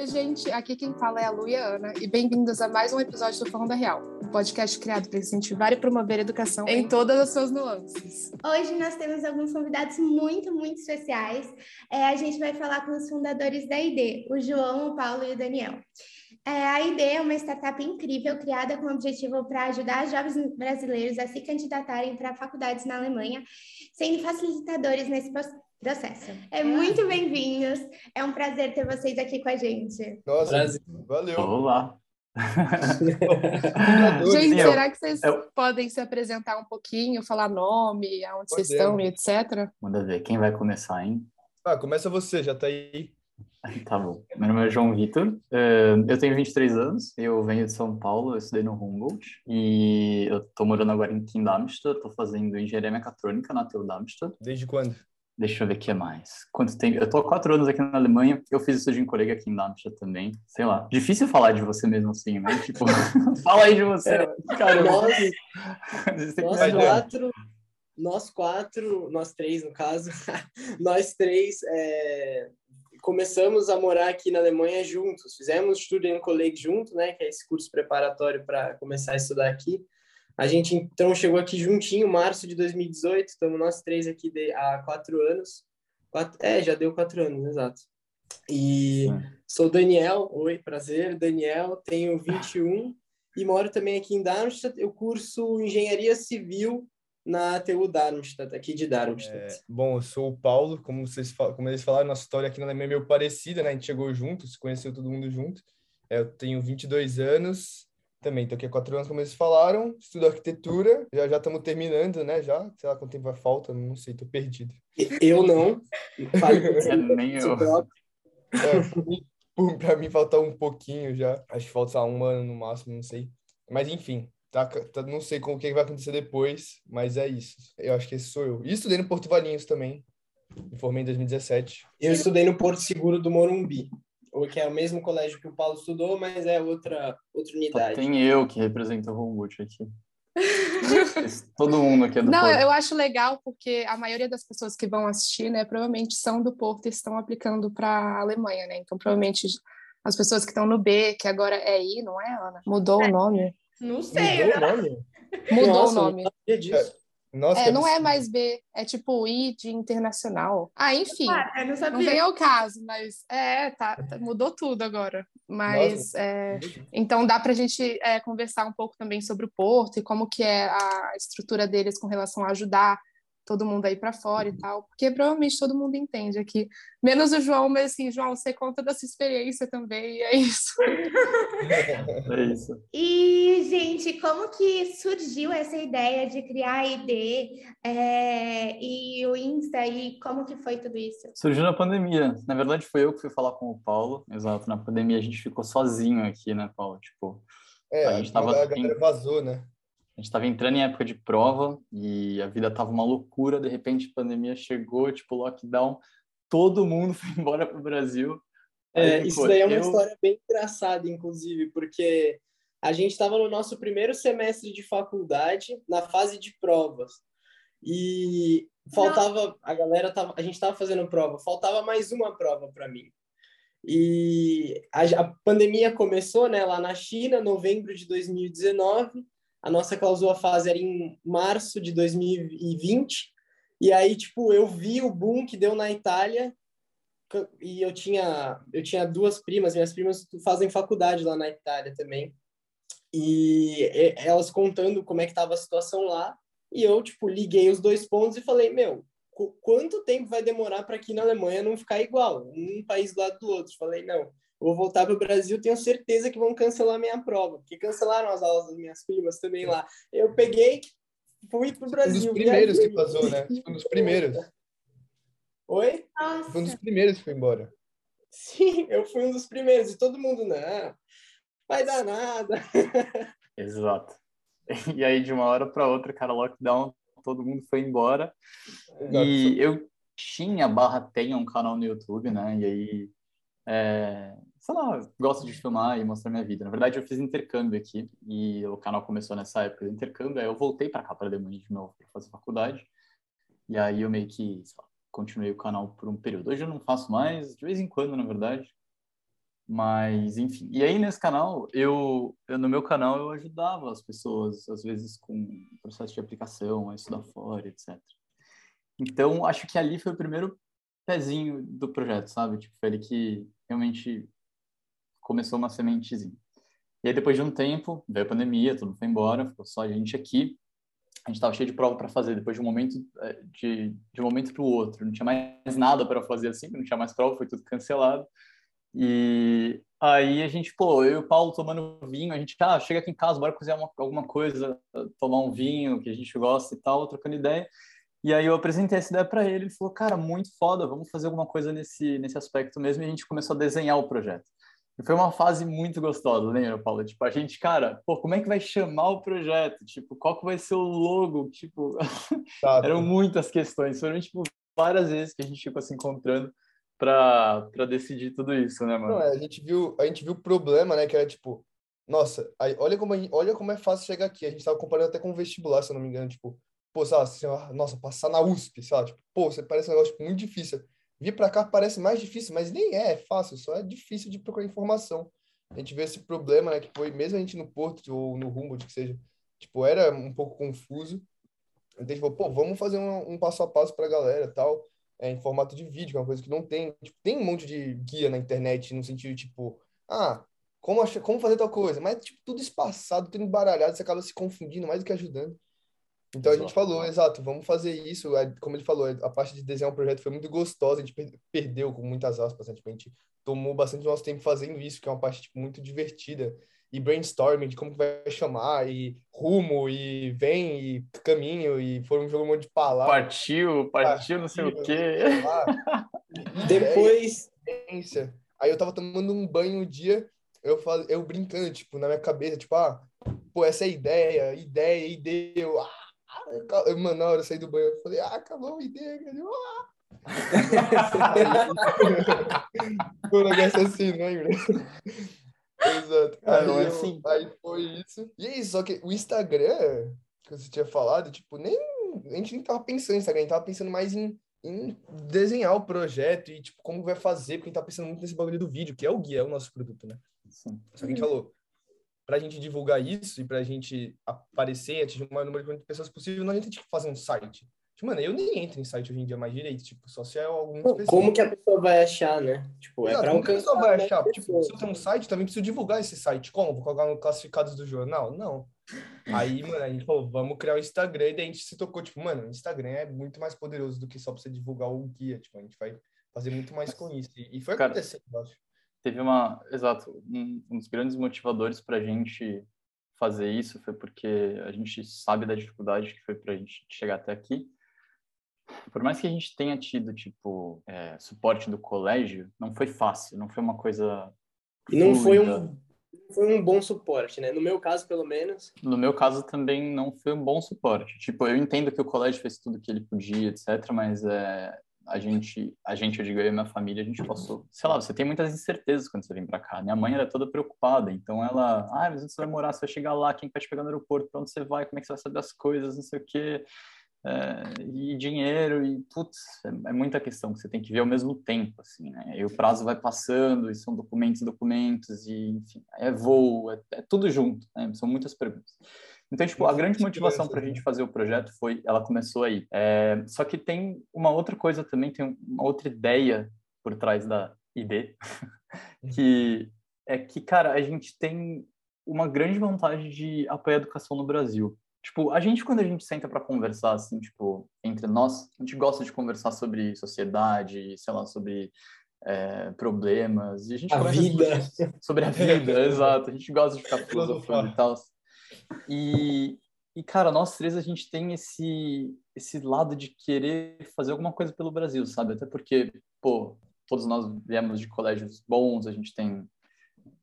Oi, gente, aqui quem fala é a Lu e a Ana, e bem-vindos a mais um episódio do Falando Real, um podcast criado para incentivar e promover a educação em todas as suas nuances. Hoje nós temos alguns convidados muito, muito especiais. É, a gente vai falar com os fundadores da ID, o João, o Paulo e o Daniel. É, a ID é uma startup incrível criada com o objetivo para ajudar jovens brasileiros a se candidatarem para faculdades na Alemanha, sendo facilitadores nesse processo. É muito bem-vindos. É um prazer ter vocês aqui com a gente. Nossa, Prazer. valeu. Olá. Gente, Eu- será que vocês eu- podem se apresentar um pouquinho, falar nome, aonde vocês Podemos. estão e etc? Manda ver, quem vai começar, hein? Ah, começa você, já tá aí. Tá bom. Meu nome é João Vitor, eh, eu tenho 23 anos, eu venho de São Paulo, eu estudei no Humboldt e eu tô morando agora em Kim Darmstadt, tô fazendo engenharia mecatrônica na TU Darmstadt. Desde quando? Deixa eu ver o que mais. Quanto tempo? Eu tô há quatro anos aqui na Alemanha, eu fiz estudio em colega aqui em Darmstadt também, sei lá. Difícil falar de você mesmo assim, né? Tipo, fala aí de você. Cara, Nós, nós quatro, nós quatro, nós três no caso, nós três é, começamos a morar aqui na Alemanha juntos. Fizemos Student College junto, né, que é esse curso preparatório para começar a estudar aqui. A gente então chegou aqui juntinho, março de 2018. Estamos nós três aqui de- há quatro anos. Quatro, é, já deu quatro anos, exato. E sou Daniel, oi, prazer, Daniel, tenho 21 e moro também aqui em Darmstadt. Eu curso Engenharia Civil na TU Darmstadt, aqui de Darmstadt. É, bom, eu sou o Paulo, como vocês como eles falaram, nossa história aqui na Alemanha é meio parecida, né? A gente chegou junto, se conheceu todo mundo junto. É, eu tenho 22 anos, também tô aqui há quatro anos, como eles falaram, estudo arquitetura, já já estamos terminando, né? Já, sei lá quanto tempo vai falta, não sei, tô perdido. Eu não, É, nem eu. É, pra mim falta um pouquinho já, acho que falta sei lá, um ano no máximo, não sei. Mas enfim, tá, tá- não sei como que vai acontecer depois, mas é isso. Eu acho que esse sou eu. E estudei no Porto Valinhos também, me formei em 2017. Eu estudei no Porto Seguro do Morumbi, o que é o mesmo colégio que o Paulo estudou, mas é outra, outra Só unidade. tem eu que represento o Humboldt aqui. Todo mundo aqui é do Não, Porto. eu acho legal porque a maioria das pessoas que vão assistir, né, provavelmente são do Porto e estão aplicando para a Alemanha, né? Então, provavelmente as pessoas que estão no B, que agora é I, não é, Ana? Mudou o nome? Não sei, Mudou o né? nome? Mudou Nossa, o nome. não sabia disso. Nossa, É, não é mais B, é tipo I de internacional. Ah, enfim. Ah, eu não Não sabia. vem ao caso, mas é, tá, tá- mudou tudo agora. Mas é, então dá para a gente é, conversar um pouco também sobre o Porto e como que é a estrutura deles com relação a ajudar todo mundo aí para fora e tal, porque provavelmente todo mundo entende aqui, menos o João, mas assim, João, você conta da sua experiência também, e é isso. É isso. E, gente, como que surgiu essa ideia de criar a ID é, e o Insta e como que foi tudo isso? Surgiu na pandemia. Na verdade, foi eu que fui falar com o Paulo. Exato, na pandemia a gente ficou sozinho aqui, né, Paulo? Tipo, É, A a, gente tava a galera vazou, né? A gente tava entrando em época de prova e a vida tava uma loucura. De repente, a pandemia chegou, tipo, lockdown. Todo mundo foi embora pro Brasil. É, Aí, isso pô, daí é uma eu- história bem engraçada, inclusive, porque a gente estava no nosso primeiro semestre de faculdade, na fase de provas. E faltava, a galera tava, a gente estava fazendo prova, faltava mais uma prova para mim. E a, a pandemia começou, né, lá na China, novembro de 2019. A nossa clausura fase era em março de 2020. E aí, tipo, eu vi o boom que deu na Itália e eu tinha eu tinha duas primas, minhas primas fazem faculdade lá na Itália também. E elas contando como é que estava a situação lá, e eu tipo liguei os dois pontos e falei: "Meu, qu- quanto tempo vai demorar para aqui na Alemanha não ficar igual, um país do lado do outro?" Falei: "Não, vou voltar para o Brasil, tenho certeza que vão cancelar minha prova, porque cancelaram as aulas das minhas primas também lá. Eu peguei, fui para o Um dos Brasil. primeiros que vazou, né? Um dos primeiros. Oi? Nossa, Foi um dos primeiros que foi embora. Sim, eu fui um dos primeiros. E todo mundo, não, vai dar nada. Exato. E aí, de uma hora para outra, cara, lockdown, todo mundo foi embora. E eu tinha, barra, tenho um canal no YouTube, né? E aí, é, sei lá, gosto de filmar e mostrar minha vida. Na verdade, eu fiz intercâmbio aqui e o canal começou nessa época de intercâmbio. Aí eu voltei para cá, para Alemanha de novo, para fazer faculdade. E aí eu meio que, lá, continuei o canal por um período. Hoje eu não faço mais, de vez em quando, na verdade. Mas, enfim. E aí, nesse canal, eu, eu, no meu canal, eu ajudava as pessoas, às vezes, com processo de aplicação, a estudar fora, etc. Então, acho que ali foi o primeiro pezinho do projeto, sabe? Tipo, foi ele que realmente começou uma sementezinha. E aí, depois de um tempo, veio a pandemia, tudo foi embora, ficou só a gente aqui. A gente estava cheio de prova para fazer, depois de um momento, é, de, de um momento para o outro. Não tinha mais nada para fazer assim, não tinha mais prova, foi tudo cancelado. E aí a gente, pô, eu e o Paulo tomando vinho, a gente, ah, chega aqui em casa, bora cozinhar uma, alguma coisa, tomar um vinho que a gente gosta e tal, trocando ideia. E aí eu apresentei essa ideia para ele, ele falou, cara, muito foda, vamos fazer alguma coisa nesse, nesse aspecto mesmo, e a gente começou a desenhar o projeto. E foi uma fase muito gostosa, lembra, Paulo? Tipo, a gente, cara, pô, como é que vai chamar o projeto? Tipo, qual que vai ser o logo? Tipo, tá, eram muitas questões, foram, tipo, várias vezes que a gente ficou se encontrando para decidir tudo isso, né, mano? Não, é, a gente viu, a gente viu o problema, né, que era tipo, nossa, aí, olha como olha como é fácil chegar aqui. A gente tava comparando até com o vestibular, se eu não me engano, tipo, pô, sabe, assim, nossa, passar na USP, sabe? Tipo, pô, você parece um negócio tipo, muito difícil. Vir para cá parece mais difícil, mas nem é, é fácil, só é difícil de procurar informação. A gente vê esse problema, né, que foi mesmo a gente no Porto ou no Humboldt, que seja, tipo, era um pouco confuso. Então, tipo, pô, vamos fazer um, um passo a passo para a galera, tal é, em formato de vídeo, que é uma coisa que não tem. Tipo, tem um monte de guia na internet, no sentido, tipo, ah, como, achar, como fazer tal coisa, mas, tipo, tudo espaçado, tudo embaralhado, você acaba se confundindo mais do que ajudando. Então a gente falou, exato, vamos fazer isso. Como ele falou, a parte de desenhar um projeto foi muito gostosa, a gente perdeu com muitas aspas, né? tipo, a gente tomou bastante nosso tempo fazendo isso, que é uma parte tipo, muito divertida e brainstorming de como vai chamar, e rumo, e vem, e caminho, e foram um jogo um monte de palavras. Partiu, partiu, não sei o quê. Depois. Aí eu tava tomando um banho um dia, eu, fal... eu brincando, tipo, na minha cabeça, tipo, ah, pô, essa é a ideia, ideia, ideia. Eu, ah, eu, mano, na hora eu saí do banho, eu falei, ah, acabou a ideia, cara. Ah. Foi um negócio assim, lembra? Exato. Aí, não é assim. aí foi isso. E é isso, só que o Instagram, que você tinha falado, tipo, nem. A gente nem tava pensando em Instagram, a gente tava pensando mais em, em desenhar o projeto e, tipo, como vai fazer, porque a gente tá pensando muito nesse bagulho do vídeo, que é o guia, é o nosso produto, né? Sim. Só que a gente falou, pra gente divulgar isso e pra gente aparecer e atingir o maior número de pessoas possível, não a gente tem que fazer um site. Tipo, mano, eu nem entro em site hoje em dia mais direito, tipo, só se é algum Como que a pessoa vai achar, né? Tipo, é para um como a pessoa vai achar? Tipo, se eu tenho um site, também preciso divulgar esse site. Como? Vou colocar no classificados do jornal? Não. Aí, mano, a gente falou, vamos criar o um Instagram, e daí a gente se tocou, tipo, mano, o Instagram é muito mais poderoso do que só pra você divulgar o guia, tipo, a gente vai fazer muito mais com isso. E foi Cara, acontecendo, eu acho. Teve uma, exato, um, um dos grandes motivadores pra gente fazer isso foi porque a gente sabe da dificuldade que foi pra gente chegar até aqui, por mais que a gente tenha tido, tipo, é, suporte do colégio, não foi fácil, não foi uma coisa. E não foi um, foi um bom suporte, né? No meu caso, pelo menos. No meu caso, também não foi um bom suporte. Tipo, eu entendo que o colégio fez tudo que ele podia, etc., mas é, a gente, a gente, eu digo eu e minha família, a gente passou, sei lá, você tem muitas incertezas quando você vem para cá. Minha mãe era toda preocupada, então ela, ah, mas onde você vai morar? Você vai chegar lá, quem vai te pegar no aeroporto? Para onde você vai? Como é que você vai saber as coisas? Não sei o quê é, e dinheiro e putz, é, é, muita questão que você tem que ver ao mesmo tempo, assim, né? E o prazo vai passando e são documentos, documentos e enfim, é voo, é, é tudo junto, né? São muitas perguntas. Então, tipo, a grande motivação para a gente fazer o projeto foi, ela começou aí. É, só que tem uma outra coisa também, tem uma outra ideia por trás da ID, que é que, cara, a gente tem uma grande vantagem de apoiar a educação no Brasil. Tipo, a gente, quando a gente senta para conversar, assim, tipo, entre nós, a gente gosta de conversar sobre sociedade, sei lá, sobre é, problemas. E a gente a vida. Sobre a vida, exato. A gente gosta de ficar filosofando e tal. E, e, cara, nós três, a gente tem esse, esse lado de querer fazer alguma coisa pelo Brasil, sabe? Até porque, pô, todos nós viemos de colégios bons, a gente tem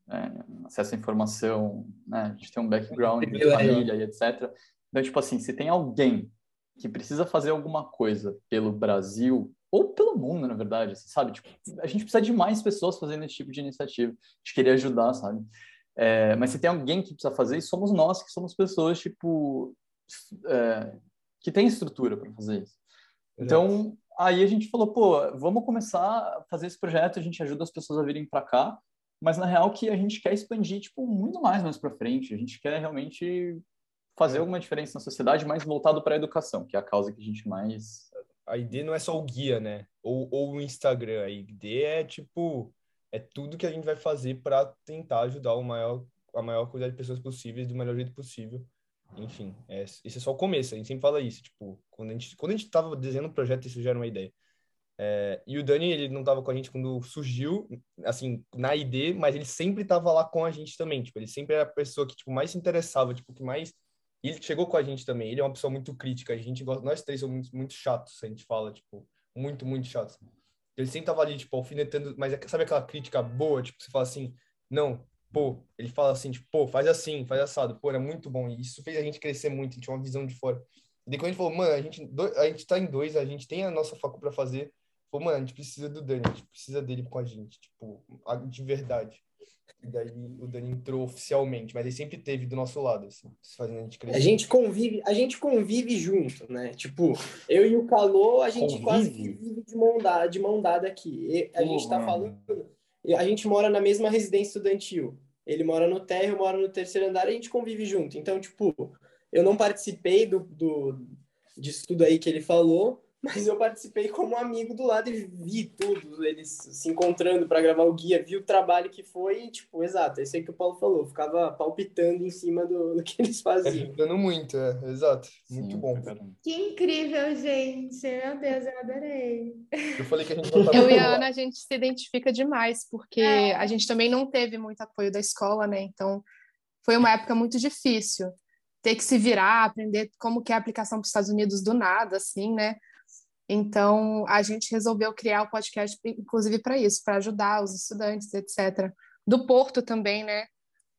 é, acesso à informação, né? a gente tem um background de família e etc. Então, tipo assim, se tem alguém que precisa fazer alguma coisa pelo Brasil, ou pelo mundo, na verdade, sabe? Tipo, a gente precisa de mais pessoas fazendo esse tipo de iniciativa. A gente queria ajudar, sabe? É, mas se tem alguém que precisa fazer, somos nós, que somos pessoas, tipo, é, que tem estrutura para fazer isso. Então, aí a gente falou, pô, vamos começar a fazer esse projeto, a gente ajuda as pessoas a virem para cá, mas na real que a gente quer expandir tipo muito mais mais para frente. A gente quer realmente fazer alguma diferença na sociedade, mais voltado para a educação, que é a causa que a gente mais a ID não é só o guia, né? Ou, ou o Instagram. A ID é tipo é tudo que a gente vai fazer para tentar ajudar o maior a maior quantidade de pessoas possíveis do melhor jeito possível. Enfim, é, esse é só o começo. A gente sempre fala isso, tipo, quando a gente quando a gente tava desenhando o projeto, isso já era uma ideia. É, e o Dani, ele não estava com a gente quando surgiu, assim, na ID, mas ele sempre estava lá com a gente também. Tipo, ele sempre era a pessoa que, tipo, mais se interessava, tipo, que mais... Ele chegou com a gente também. Ele é uma pessoa muito crítica. A gente gosta... Nós três somos muito, muito chatos, a gente fala, tipo, muito, muito chatos. Ele sempre tava ali, tipo, alfinetando, mas é, sabe aquela crítica boa? Tipo, você fala assim, não, pô, ele fala assim, tipo, pô, faz assim, faz assado. Pô, era muito bom. E isso fez a gente crescer muito, a gente tinha uma visão de fora. E daí quando a gente falou, mano, a gente, a gente tá em dois, a gente tem a nossa facu para fazer, Pô, mano, a gente precisa do Dani, a gente precisa dele com a gente, tipo, de verdade. E daí o Dani entrou oficialmente, mas ele sempre teve do nosso lado, assim, fazendo a gente crescer. A gente convive, a gente convive junto, né? Tipo, eu e o Calô, a gente convive. quase que vive de mão dada, de mão dada aqui. E a Pô, gente tá mano. falando, a gente mora na mesma residência estudantil. Ele mora no térreo, eu moro no terceiro andar, a gente convive junto. Então, tipo, eu não participei do, do disso tudo aí que ele falou, mas eu participei como amigo do lado e vi tudo, eles se encontrando para gravar o guia, vi o trabalho que foi e, tipo, exato, é isso aí que o Paulo falou, ficava palpitando em cima do, do que eles faziam. Ajudando muito, é, exato, muito Sim, bom. Que incrível, gente, meu Deus, eu adorei. Eu falei que a gente Eu e a Ana, a gente se identifica demais, porque é. a gente também não teve muito apoio da escola, né, então foi uma época muito difícil ter que se virar, aprender como que é a aplicação para os Estados Unidos do nada, assim, né? Então, a gente resolveu criar o podcast, inclusive para isso, para ajudar os estudantes, etc. Do Porto também, né?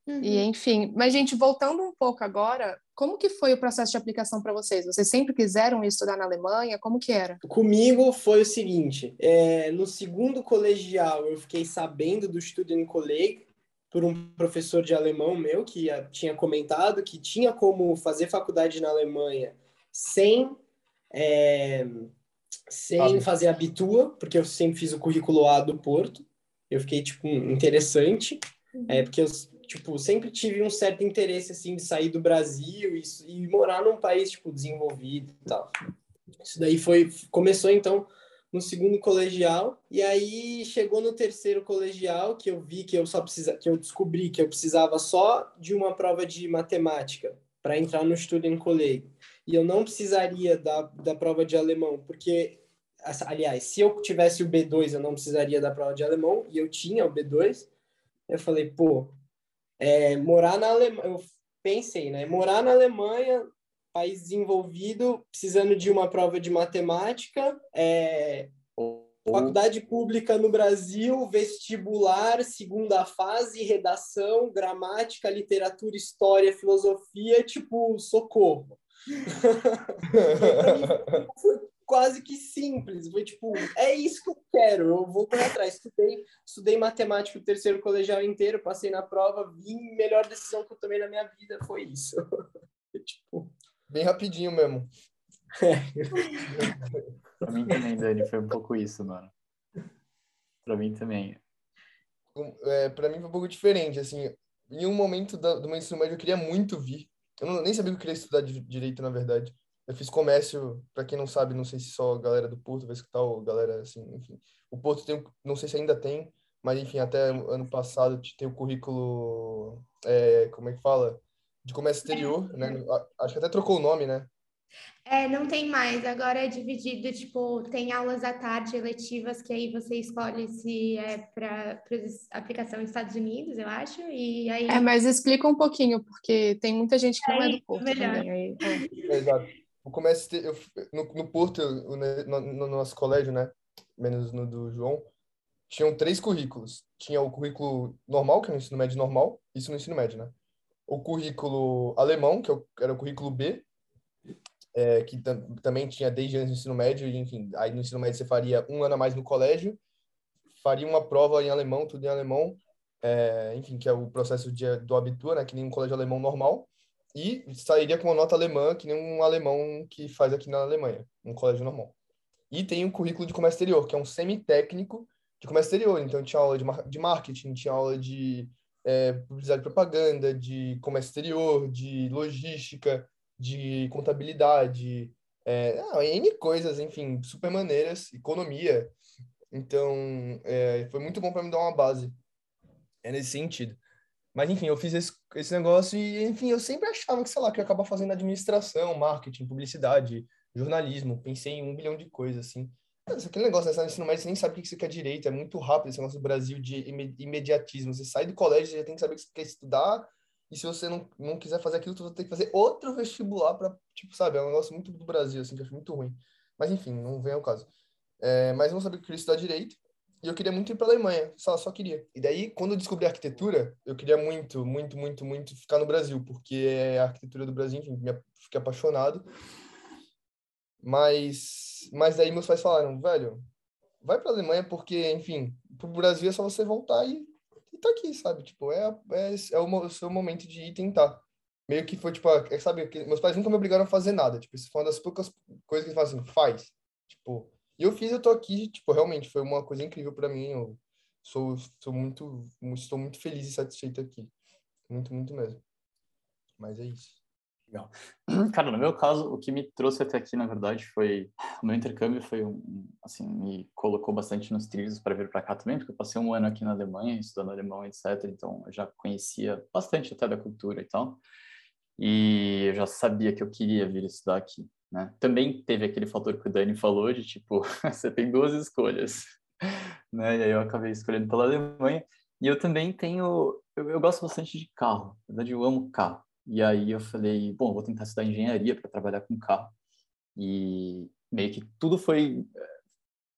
Uhum. E, enfim. Mas, gente, voltando um pouco agora, como que foi o processo de aplicação para vocês? Vocês sempre quiseram estudar na Alemanha? Como que era? Comigo foi o seguinte, é, no segundo colegial eu fiquei sabendo do Studienkolleg por um professor de alemão meu que tinha comentado que tinha como fazer faculdade na Alemanha sem... É, sem fazer habitua, porque eu sempre fiz o currículo A do Porto. Eu fiquei, tipo, interessante, uhum. é, porque eu, tipo, sempre tive um certo interesse, assim, de sair do Brasil e, e morar num país, tipo, desenvolvido e tal. Isso daí foi, começou, então, no segundo colegial, e aí chegou no terceiro colegial, que eu vi que eu só precisa, que eu descobri que eu precisava só de uma prova de matemática para entrar no Studienkolleg e eu não precisaria da, da prova de alemão, porque, aliás, se eu tivesse o B2, eu não precisaria da prova de alemão, e eu tinha o B2. Eu falei, pô, é, morar na Alemanha, eu pensei, né? Morar na Alemanha, país desenvolvido, precisando de uma prova de matemática, é, faculdade pública no Brasil, vestibular, segunda fase, redação, gramática, literatura, história, filosofia, tipo, socorro. Foi quase que simples. Foi tipo, é isso que eu quero, eu vou correr atrás. Estudei, estudei matemática o terceiro colegial inteiro, passei na prova, vim, melhor decisão que eu tomei na minha vida foi isso. tipo... Bem rapidinho mesmo. É. pra mim também, Dani, foi um pouco isso, mano. Pra mim também. É, pra mim foi um pouco diferente, assim, em um momento do meu ensino médio eu queria muito vir eu não, nem sabia que eu queria estudar direito, na verdade. Eu fiz comércio, para quem não sabe, não sei se só a galera do Porto vai escutar, ou galera, assim, enfim. O Porto tem, não sei se ainda tem, mas enfim, até ano passado tem o currículo, é, como é que fala? De comércio exterior, né? Acho que até trocou o nome, né? É, não tem mais. Agora é dividido, tipo, tem aulas à tarde eletivas que aí você escolhe se é para aplicação nos Estados Unidos, eu acho, e aí... É, mas explica um pouquinho, porque tem muita gente que não é do Porto melhor. também. Aí, é. Exato. O comércio, eu, no, no Porto, no, no, nosso colégio, né, menos no do João, tinham três currículos. Tinha o currículo normal, que é o ensino médio normal, isso no ensino médio, né? O currículo alemão, que é era o currículo B, é, que tam também tinha desde antes do ensino médio, e, enfim, aí no ensino médio você faria um ano a mais no colégio, faria uma prova em alemão, tudo em alemão, é, enfim, que é o processo de, do Abitur, né, que nem um colégio alemão normal, e sairia com uma nota alemã, que nem um alemão que faz aqui na Alemanha, um colégio normal. E tem o currículo de comércio exterior, que é um semi-técnico, de comércio exterior. Então, tinha aula de, de marketing, tinha aula de é, publicidade e propaganda, de comércio exterior, de logística, de contabilidade, é, N coisas, enfim, super maneiras, economia. Então, é, foi muito bom para me dar uma base é nesse sentido. Mas, enfim, eu fiz esse, esse negócio e, enfim, eu sempre achava que, sei lá, que eu ia acabar fazendo administração, marketing, publicidade, jornalismo. Pensei em um bilhão de coisas, assim. Mas aquele negócio, né? ensino médio, você nem sabe o que você quer direito. É muito rápido esse negócio do Brasil de imediatismo. Você sai do colégio, você já tem que saber o que você quer estudar. E se você não, não quiser fazer aquilo, você vai ter que fazer outro vestibular para, tipo, sabe? É um negócio muito do Brasil, assim, que eu acho muito ruim. Mas, enfim, não vem ao caso. É, mas não sabia que eu queria estudar direito. E eu queria muito ir para a Alemanha, só, só queria. E daí, quando eu descobri arquitetura, eu queria muito, muito, muito, muito ficar no Brasil, porque é a arquitetura do Brasil, enfim, me fiquei apaixonado. Mas, mas daí meus pais falaram, velho, vai para a Alemanha porque, enfim, para o Brasil é só você voltar e, e tá aqui, sabe? Tipo, é, é, é o, seu momento de ir tentar. Meio que foi, tipo, é, sabe, meus pais nunca me obrigaram a fazer nada. Tipo, isso foi uma das poucas coisas que eles falam assim, faz. Tipo, e eu fiz, eu tô aqui, tipo, realmente foi uma coisa incrível para mim. Eu sou, sou muito, estou muito feliz e satisfeito aqui. Muito, muito mesmo. Mas é isso. Legal. Cara, no meu caso, o que me trouxe até aqui, na verdade, foi o meu intercâmbio foi um, assim, me colocou bastante nos trilhos para vir para cá também, porque eu passei um ano aqui na Alemanha, estudando alemão, etc. Então, eu já conhecia bastante até da cultura e tal. E eu já sabia que eu queria vir estudar aqui, né? Também teve aquele fator que o Dani falou de tipo, você tem duas escolhas, né? E aí eu acabei escolhendo pela Alemanha. E eu também tenho, eu, eu gosto bastante de carro. Na verdade, eu amo carro. E aí eu falei, bom, vou tentar estudar engenharia para trabalhar com carro. E meio que tudo foi eh,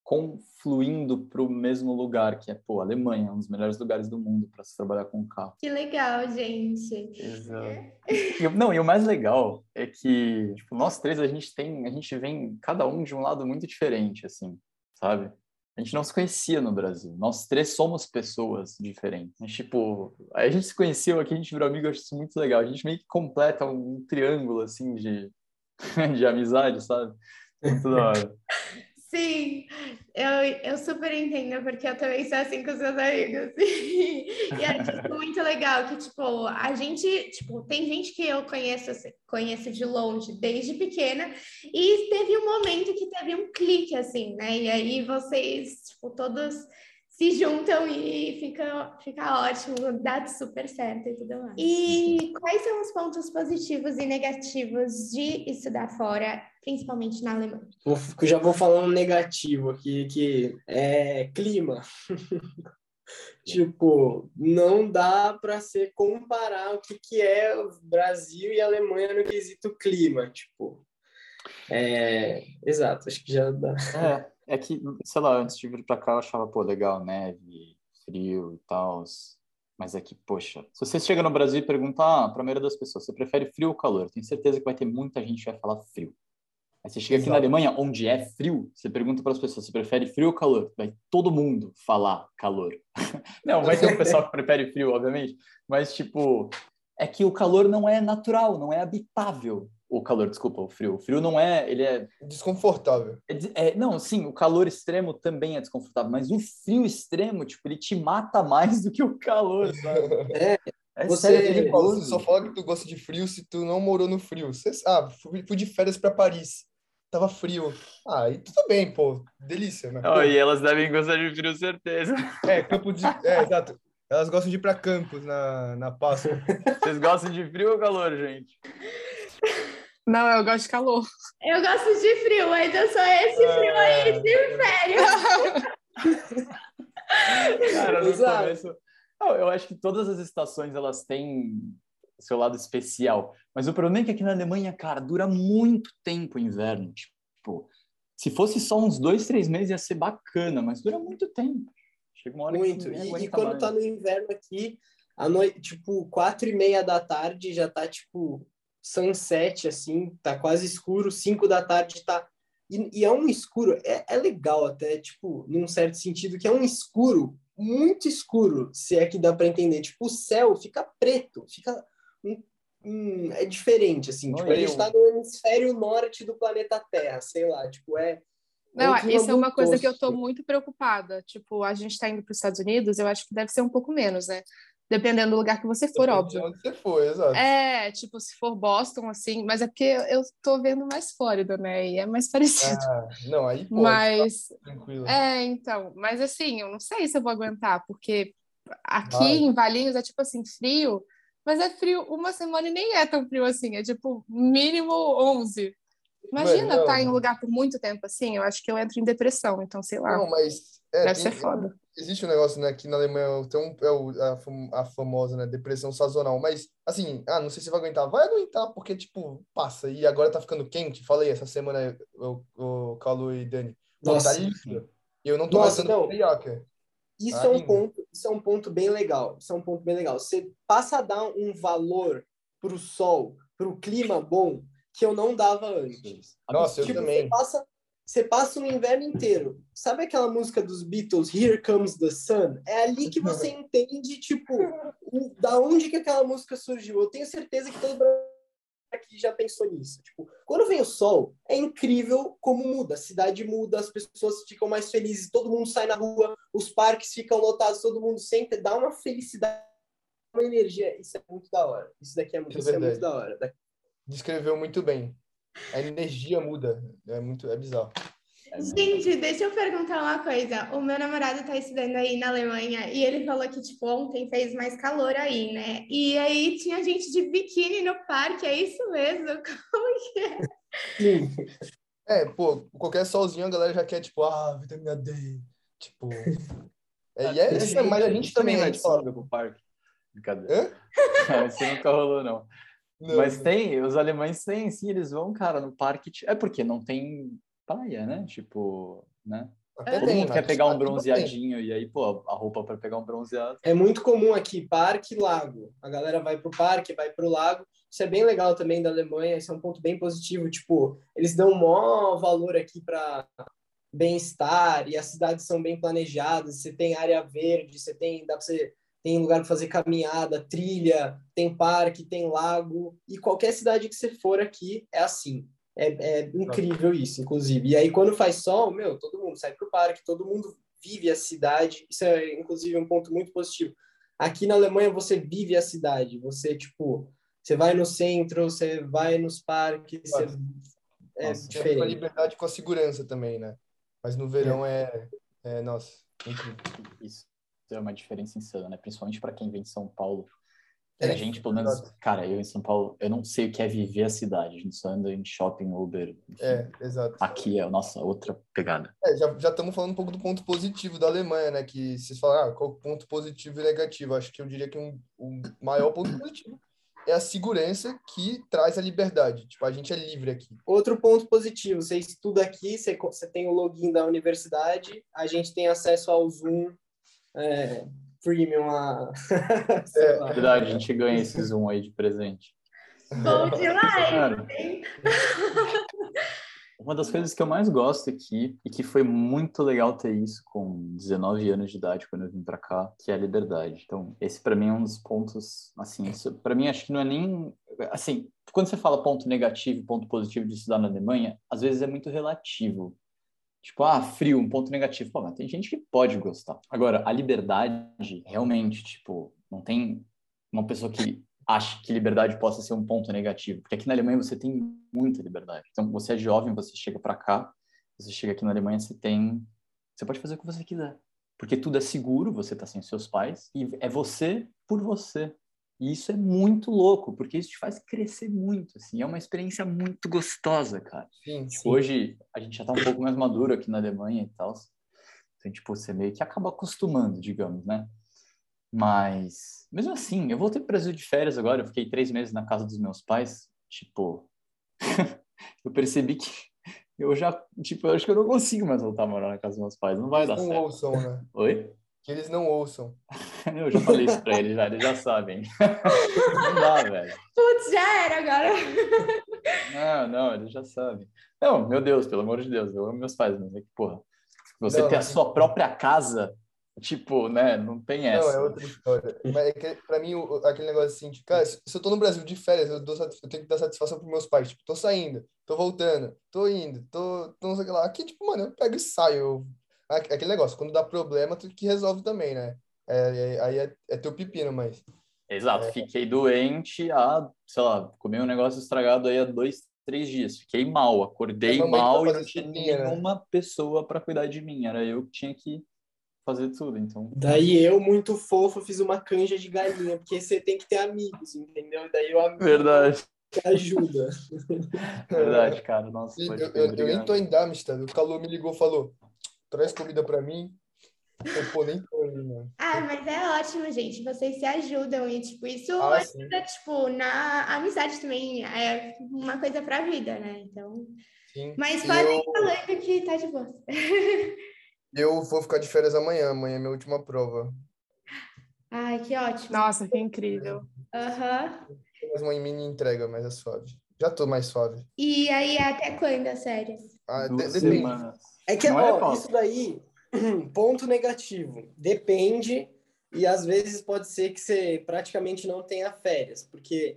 confluindo para o mesmo lugar, que é, pô, Alemanha, um dos melhores lugares do mundo para se trabalhar com carro. Que legal, gente. Exato. E, não, e o mais legal é que, tipo, nós três, a gente tem, a gente vem cada um de um lado muito diferente, assim, sabe? A gente não se conhecia no Brasil. Nós três somos pessoas diferentes. Mas, tipo, a gente se conheceu aqui, a gente virou amigo, eu acho isso muito legal. A gente meio que completa um triângulo, assim, de, de amizade, sabe? Muito da hora. Sim, eu, eu super entendo, porque eu também sou assim com os meus amigos. e é muito legal que, tipo, a gente, tipo, tem gente que eu conheço, conheço de longe desde pequena, e teve um momento que teve um clique, assim, né? E aí vocês, tipo, todos se juntam e fica, fica ótimo, dá super certo e tudo mais. E quais são os pontos positivos e negativos de estudar fora, principalmente na Alemanha? já vou falar um negativo aqui, que é clima. tipo, não dá para se comparar o que, que é Brasil e Alemanha no quesito clima, tipo. É, exato, acho que já dá. É. É que, sei lá, antes de vir pra cá eu achava, pô, legal, neve, frio e tal. Mas é que, poxa, se você chega no Brasil e pergunta ah, para a maioria das pessoas, você prefere frio ou calor? Tenho certeza que vai ter muita gente que vai falar frio. Aí você chega Exato. aqui na Alemanha, onde é frio, você pergunta para as pessoas, você prefere frio ou calor? Vai todo mundo falar calor. não, vai ter um pessoal que prefere frio, obviamente, mas, tipo, é que o calor não é natural, não é habitável o calor, desculpa, o frio. O frio não é, ele é desconfortável. É, é, não, sim, o calor extremo também é desconfortável, mas o frio extremo, tipo, ele te mata mais do que o calor, sabe? É. É você, sério, você só fala que tu gosta de frio se tu não morou no frio. Você, ah, fui, fui de férias para Paris. Tava frio. Ah, e tudo bem, pô. Delícia, né? Oh, e elas devem gostar de frio, certeza. É, campo de. É, exato. Elas gostam de ir para campos na, na Páscoa. Vocês gostam de frio ou calor, gente? Não, eu gosto de calor. Eu gosto de frio, mas eu sou esse frio aí de férias. Cara, no começo... Eu acho que todas as estações, elas têm seu lado especial. Mas o problema é que aqui na Alemanha, cara, dura muito tempo o inverno. Tipo, se fosse só uns dois, três meses ia ser bacana, mas dura muito tempo. Chega uma hora muito. que e, e quando mais. tá no inverno aqui, à noite, tipo, quatro e meia da tarde já tá, tipo, sunset, assim, tá quase escuro, cinco da tarde tá. E, e é um escuro, é, é legal até, tipo, num certo sentido, que é um escuro, muito escuro, se é que dá para entender. Tipo, o céu fica preto, fica. Um, um, é diferente, assim. tipo, a gente tá no hemisfério norte do planeta Terra, sei lá, tipo, é. Não, isso é uma coisa tosco. que eu estou muito preocupada. Tipo, a gente está indo para os Estados Unidos, eu acho que deve ser um pouco menos, né? Dependendo do lugar que você for, Depende óbvio. onde você for, exato. É, tipo, se for Boston, assim, mas é porque eu tô vendo mais Flórida, né? E é mais parecido. Ah, não, aí pode, mas, tá tranquilo. É, então, mas assim, eu não sei se eu vou aguentar, porque aqui Vai. em Valinhos é tipo assim, frio, mas é frio uma semana e nem é tão frio assim, é tipo mínimo 11. Imagina estar tá em um lugar por muito tempo assim, eu acho que eu entro em depressão, então sei lá. Não, mas é, deve tem, ser foda existe um negócio, né, aqui na Alemanha tem é o, a, famosa, né, depressão sazonal, mas, assim, ah, não sei se vai aguentar. Vai aguentar, porque, tipo, passa. E agora tá ficando quente, falei essa semana, o, o Calu e Dani. Nossa. Tá. E eu não tô Nossa, não. Isso ah, é um ponto, isso é um ponto bem legal. Isso é um ponto bem legal. Você passa a dar um valor pro sol, pro clima bom, que eu não dava antes. Nossa, tipo, eu também. Você passa, você passa o inverno inteiro. Sabe aquela música dos Beatles, Here Comes the Sun? É ali que você entende, tipo, o, da onde que aquela música surgiu. Eu tenho certeza que todo aqui já pensou nisso. Tipo, quando vem o sol, é incrível como muda. A cidade muda, as pessoas ficam mais felizes, todo mundo sai na rua, os parques ficam lotados, todo mundo sempre dá uma felicidade, uma energia. Isso é muito da hora. Isso daqui é muito, é, é muito da hora. Descreveu muito bem a energia muda. É muito é bizarro. Gente, deixa eu perguntar uma coisa. O meu namorado tá estudando aí na Alemanha e ele falou que, tipo, ontem fez mais calor aí, né? E aí tinha gente de biquíni no parque, é isso mesmo? Como que é? Sim. É, pô, qualquer solzinho a galera já quer, tipo, ah, vitamina D. Tipo. É, e é, é, mas a gente também, né? Tipo, pro parque. Brincadeira. Hã? Isso nunca rolou, não. Não, Mas tem, os alemães têm, sim, eles vão, cara, no parque. É porque não tem praia, né? Tipo, né? Até Todo tem, mundo quer pegar um bronzeadinho e aí, pô, a roupa para pegar um bronzeado. É muito comum aqui, parque e lago. A galera vai pro parque, vai pro lago. Isso é bem legal também da Alemanha, isso é um ponto bem positivo. Tipo, eles dão maior valor aqui para bem-estar e as cidades são bem planejadas. Você tem área verde, você tem, dá para você tem lugar para fazer caminhada, trilha, tem parque, tem lago, e qualquer cidade que você for aqui é assim. É, é incrível isso, inclusive. E aí, quando faz sol, meu, todo mundo sai para o parque, todo mundo vive a cidade. Isso é, inclusive, um ponto muito positivo. Aqui na Alemanha, você vive a cidade. Você, tipo, você vai no centro, você vai nos parques, você... É nossa, diferente. Com a liberdade com a segurança também, né? Mas no verão é, é, é nossa, incrível. Isso é uma diferença insana, né? Principalmente para quem vem de São Paulo. É, a gente, pelo menos, cara, eu em São Paulo, eu não sei o que é viver a cidade. A gente só anda em shopping, Uber. Enfim. É, exato. Aqui é a nossa outra pegada. É, já, já estamos falando um pouco do ponto positivo da Alemanha, né? Que vocês falaram, ah, qual ponto positivo e negativo? Acho que eu diria que um, o maior ponto positivo é a segurança que traz a liberdade. Tipo, a gente é livre aqui. Outro ponto positivo, você estuda aqui, você, você tem o login da universidade, a gente tem acesso ao Zoom, é, premium a. é verdade, a gente ganha esse Zoom aí de presente. Bom demais! uma das coisas que eu mais gosto aqui e que foi muito legal ter isso com 19 anos de idade quando eu vim para cá, que é a liberdade. Então, esse para mim é um dos pontos, assim, para mim acho que não é nem assim, quando você fala ponto negativo, ponto positivo de estudar na Alemanha, às vezes é muito relativo. Tipo, ah, frio, um ponto negativo. Pô, mas tem gente que pode gostar. Agora, a liberdade, realmente, tipo, não tem uma pessoa que acha que liberdade possa ser um ponto negativo. Porque aqui na Alemanha você tem muita liberdade. Então, você é jovem, você chega para cá, você chega aqui na Alemanha, você tem. Você pode fazer o que você quiser. Porque tudo é seguro, você tá sem seus pais, e é você por você. E isso é muito louco, porque isso te faz crescer muito, assim. É uma experiência muito gostosa, cara. Sim, tipo, sim. Hoje, a gente já tá um pouco mais maduro aqui na Alemanha e tal. Então, tipo, você meio que acaba acostumando, digamos, né? Mas, mesmo assim, eu voltei para o Brasil de férias agora. Eu fiquei três meses na casa dos meus pais. Tipo, eu percebi que eu já, tipo, eu acho que eu não consigo mais voltar a morar na casa dos meus pais. Não vai Eles dar não certo. Ouçam, né? Oi? Que eles não ouçam. Eu já falei isso pra eles, já, eles já sabem. Não dá, velho. Putz, já era agora. Não, não, eles já sabem. Não, meu Deus, pelo amor de Deus, eu amo meus pais, mas é que, porra, você não, ter a sua própria casa Tipo, né? Não tem essa. Não, é outra história. Mas é que, pra mim, aquele negócio assim, de, cara, se eu tô no Brasil de férias, eu, dou, eu tenho que dar satisfação pros meus pais. Tipo, tô saindo, tô voltando, tô indo, tô, tô não sei o que lá. Aqui, tipo, mano, eu pego e saio. Eu, aquele negócio, quando dá problema, tu que resolve também, né? É, é, aí é, é teu pepino, mas. Exato, É. fiquei doente há, sei lá, comi um negócio estragado aí há dois, três dias. Fiquei mal, acordei Mas mamãe mal tá e não tinha né? nenhuma pessoa para cuidar de mim. Era eu que tinha que fazer tudo, então. Daí eu, muito fofo, fiz uma canja de galinha, porque você tem que ter amigos, entendeu? E daí o amigo Verdade, ajuda. verdade, cara. Nossa, Eu, eu, eu nem tô em Darmstadt. O Calor me ligou falou: traz comida pra mim. Eu, pô, nem tô aí, mano. Ah, mas é ótimo, gente. Vocês se ajudam e, tipo, isso Ah, sim. ajuda, tipo, na amizade também. É uma coisa pra vida, né? Então. Sim. Mas E pode eu, ir falando que tá de boa. eu vou ficar de férias amanhã. Amanhã é minha última prova. Ai, que ótimo. Nossa, que incrível. Aham. Tem mais uma mini entrega, mas é suave. Já tô mais suave. E aí, até quando as férias? Ah, de- depende. semanas. É que, Não é, ó, Paulo? isso daí, ponto negativo. Depende, e às vezes pode ser que você praticamente não tenha férias, porque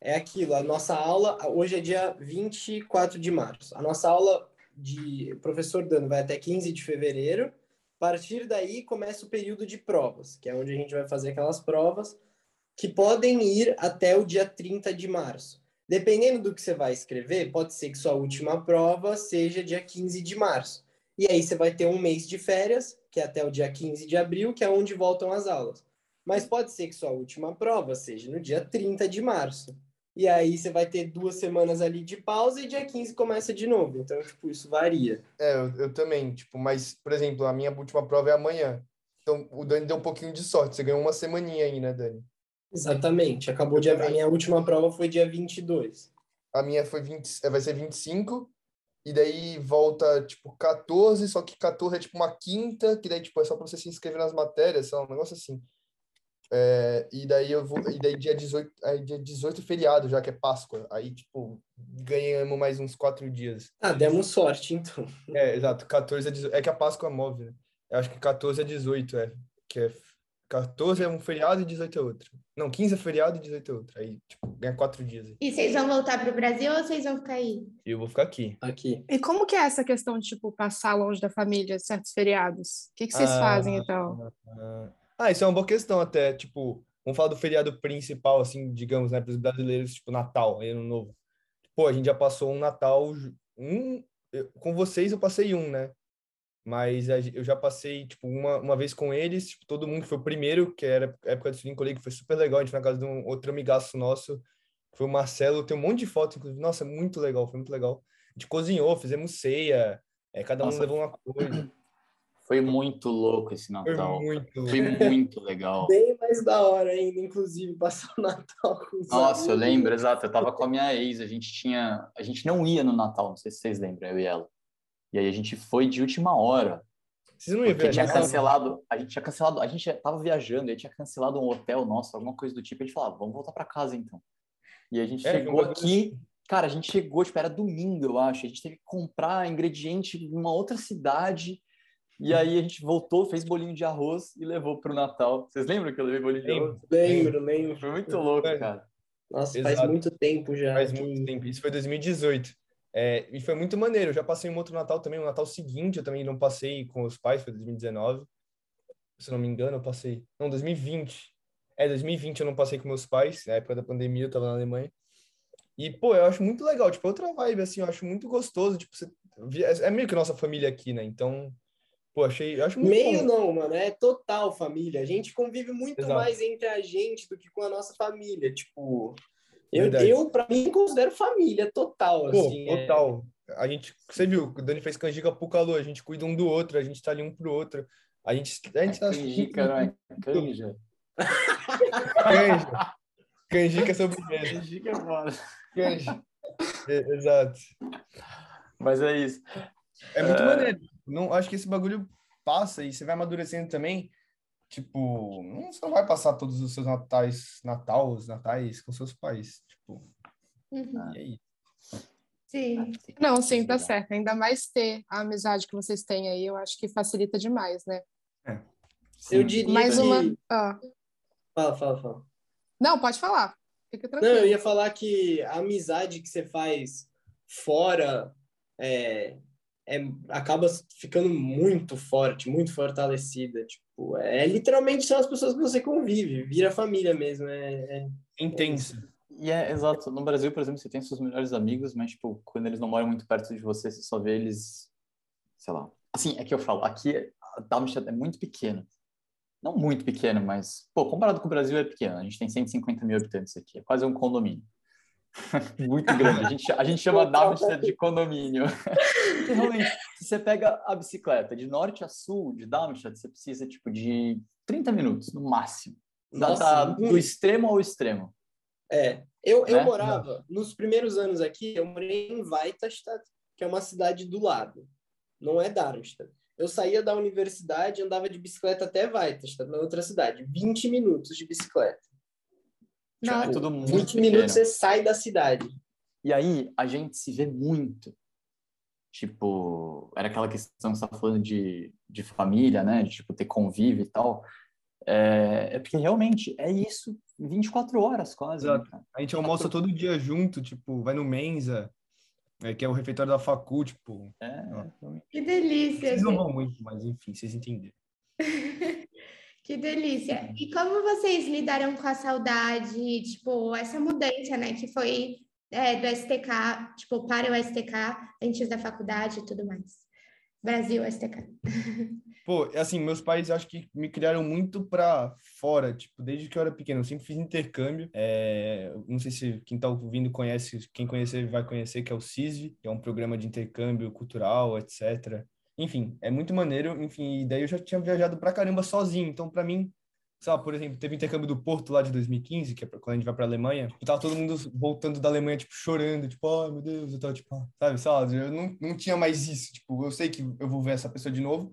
é aquilo, a nossa aula, hoje é dia 24 de março. A nossa aula de professor dando vai até 15 de fevereiro. A partir daí começa o período de provas, que é onde a gente vai fazer aquelas provas que podem ir até o dia 30 de março. Dependendo do que você vai escrever, pode ser que sua última prova seja dia 15 de março. E aí você vai ter um mês de férias, que é até o dia 15 de abril, que é onde voltam as aulas. Mas pode ser que sua última prova seja no dia 30 de março. E aí você vai ter duas semanas ali de pausa e dia 15 começa de novo. Então, tipo, isso varia. É, eu, eu também, tipo, mas, por exemplo, a minha última prova é amanhã. Então, o Dani deu um pouquinho de sorte. Você ganhou uma semaninha aí, né, Dani? Exatamente. Acabou Eu dia... também. A minha última prova foi dia 22. A minha foi 20, é, vai ser 25, e daí volta, tipo, 14, só que 14 é, tipo, uma quinta, que daí, tipo, é só pra você se inscrever nas matérias, lá, um negócio assim. É, e daí eu vou, e daí dia 18, aí dia 18 é feriado já, que é Páscoa. Aí, tipo, ganhamos mais uns quatro dias. Ah, demos sorte, então. É, exato, 14 a 18. É que a Páscoa move, né? Eu acho que 14 a 18 é. Que é 14 é um feriado e 18 é outro. Não, 15 é feriado e 18 é outro. Aí, tipo, ganha quatro dias. aí. E vocês vão voltar pro Brasil ou vocês vão ficar aí? E eu vou ficar aqui. Aqui. E como que é essa questão de, tipo, passar longe da família, certos feriados? O que, que vocês Ah, fazem então? Ah, Ah, isso é uma boa questão até, tipo, vamos falar do feriado principal, assim, digamos, né, para os brasileiros, tipo, Natal, Ano Novo. Pô, a gente já passou um Natal, um, eu- com vocês eu passei um, né? Mas eu já passei, tipo, uma, uma vez com eles, tipo, todo mundo, que foi o primeiro, que era a época do Swing Colleague, foi super legal, a gente foi na casa de um outro amigaço nosso, que foi o Marcelo, tem um monte de fotos, inclusive, nossa, muito legal, foi muito legal. A gente cozinhou, fizemos ceia, é, cada um Nossa. levou uma coisa, Foi muito louco esse foi Natal. muito... Foi muito legal. Bem mais da hora ainda, inclusive, passar o Natal com os Nossa, eu amigos. lembro, exato. Eu tava com a minha ex, a gente tinha. A gente não ia no Natal, não sei se vocês lembram, eu e ela. E aí a gente foi de última hora. Vocês não iam tinha cancelado, a gente tinha cancelado, a gente tava viajando, e aí tinha cancelado um hotel nosso, alguma coisa do tipo, a gente falava, vamos voltar pra casa então. E a gente É, chegou bagulho aqui, cara, a gente chegou, tipo, era domingo, eu acho, a gente teve que comprar ingrediente em uma outra cidade, e aí a gente voltou, fez bolinho de arroz e levou pro Natal. Vocês lembram que eu levei bolinho de arroz? Lembro, lembro. Foi muito louco, cara. Nossa, faz Exato. muito tempo já. Faz que- muito tempo. Isso foi 2018. É, e foi muito maneiro. Eu já passei um outro Natal também. O Natal seguinte eu também não passei com os pais, foi 2019. Se não me engano, eu passei. Não, 2020. É, 2020 eu não passei com meus pais. Na época da pandemia eu tava na Alemanha. E, pô, eu acho muito legal. Tipo, é outra vibe, assim. Eu acho muito gostoso. Tipo, você... é meio que nossa família aqui, né? Então, pô, achei. Acho muito Meio bom. não, mano, é total família. A gente convive muito Exato. mais entre a gente do que com a nossa família. Tipo, eu, Verdade. eu pra mim, considero família total, Pô, assim. é- total. A gente, você viu, o Dani fez canjica pro calor, a gente cuida um do outro, a gente tá ali um pro outro. A gente, a gente tá Canjica, não é? Canja. Canja. Canjica é sobremesa. Canjica é foda. Canja. É, exato. Mas é isso. É muito É. maneiro. Não, acho que esse bagulho passa e você vai amadurecendo também. Tipo, não, você não vai passar todos os seus natais, Natal, os natais com seus pais. Tipo, Uhum. e aí? Sim. Não, sim, tá certo. Ainda mais ter a amizade que vocês têm aí, eu acho que facilita demais, né? Eu diria Mais que... uma. Ah. Fala, fala, fala. Não, pode falar. Fica tranquilo. Não, eu ia falar que a amizade que você faz fora é, é, acaba ficando muito forte, muito fortalecida. Tipo, é, literalmente são as pessoas que você convive, vira família mesmo. É, é intenso. E é exato. No Brasil, por exemplo, você tem seus melhores amigos, mas tipo, quando eles não moram muito perto de você, você só vê eles, sei lá. Assim, é que eu falo, aqui a Darmstadt é muito pequena. Não muito pequeno, mas, pô, comparado com o Brasil é pequeno. A gente tem 150 mil habitantes aqui, é quase um condomínio. muito grande. A gente, a gente chama Darmstadt de condomínio. realmente, se você pega a bicicleta de norte a sul de Darmstadt, você precisa, tipo, de 30 minutos, no máximo. Nossa, tá do extremo ao extremo. É, eu, né? eu morava, nos primeiros anos aqui, eu morei em Weiterstadt, que é uma cidade do lado. Não é Darmstadt. Eu saía da universidade, andava de bicicleta até Weiterstadt, na outra cidade. 20 minutos de bicicleta. Não, tipo, é tudo muito 20 pequeno. minutos você sai da cidade. E aí, a gente se vê muito. Tipo, era aquela questão que você estava falando de, de família, né? De, tipo, ter convívio e tal. É, é porque realmente é isso 24 horas quase. Né, a gente almoça todo dia junto, tipo, vai no Mensa, é, que é o refeitório da facu, tipo. É, que delícia. Vocês não vão muito, mas enfim, vocês entenderam. que delícia. E como vocês lidaram com a saudade, tipo, essa mudança, né, que foi é, do STK, tipo, para o STK antes da faculdade e tudo mais? Brasil, STK. Pô, assim, meus pais acho que me criaram muito pra fora, tipo, desde que eu era pequeno. Eu sempre fiz intercâmbio. É, não sei se quem tá ouvindo conhece, quem conhecer vai conhecer, que é o CISV, que é um programa de intercâmbio cultural, etc. Enfim, é muito maneiro. Enfim, e daí eu já tinha viajado pra caramba sozinho. Então, pra mim, sabe, por exemplo, teve intercâmbio do Porto lá de 2015, que é quando a gente vai pra Alemanha, e tava todo mundo voltando da Alemanha, tipo, chorando, tipo, ai meu Deus, eu tava, tipo, sabe, sabe, eu não, não tinha mais isso, tipo, eu sei que eu vou ver essa pessoa de novo,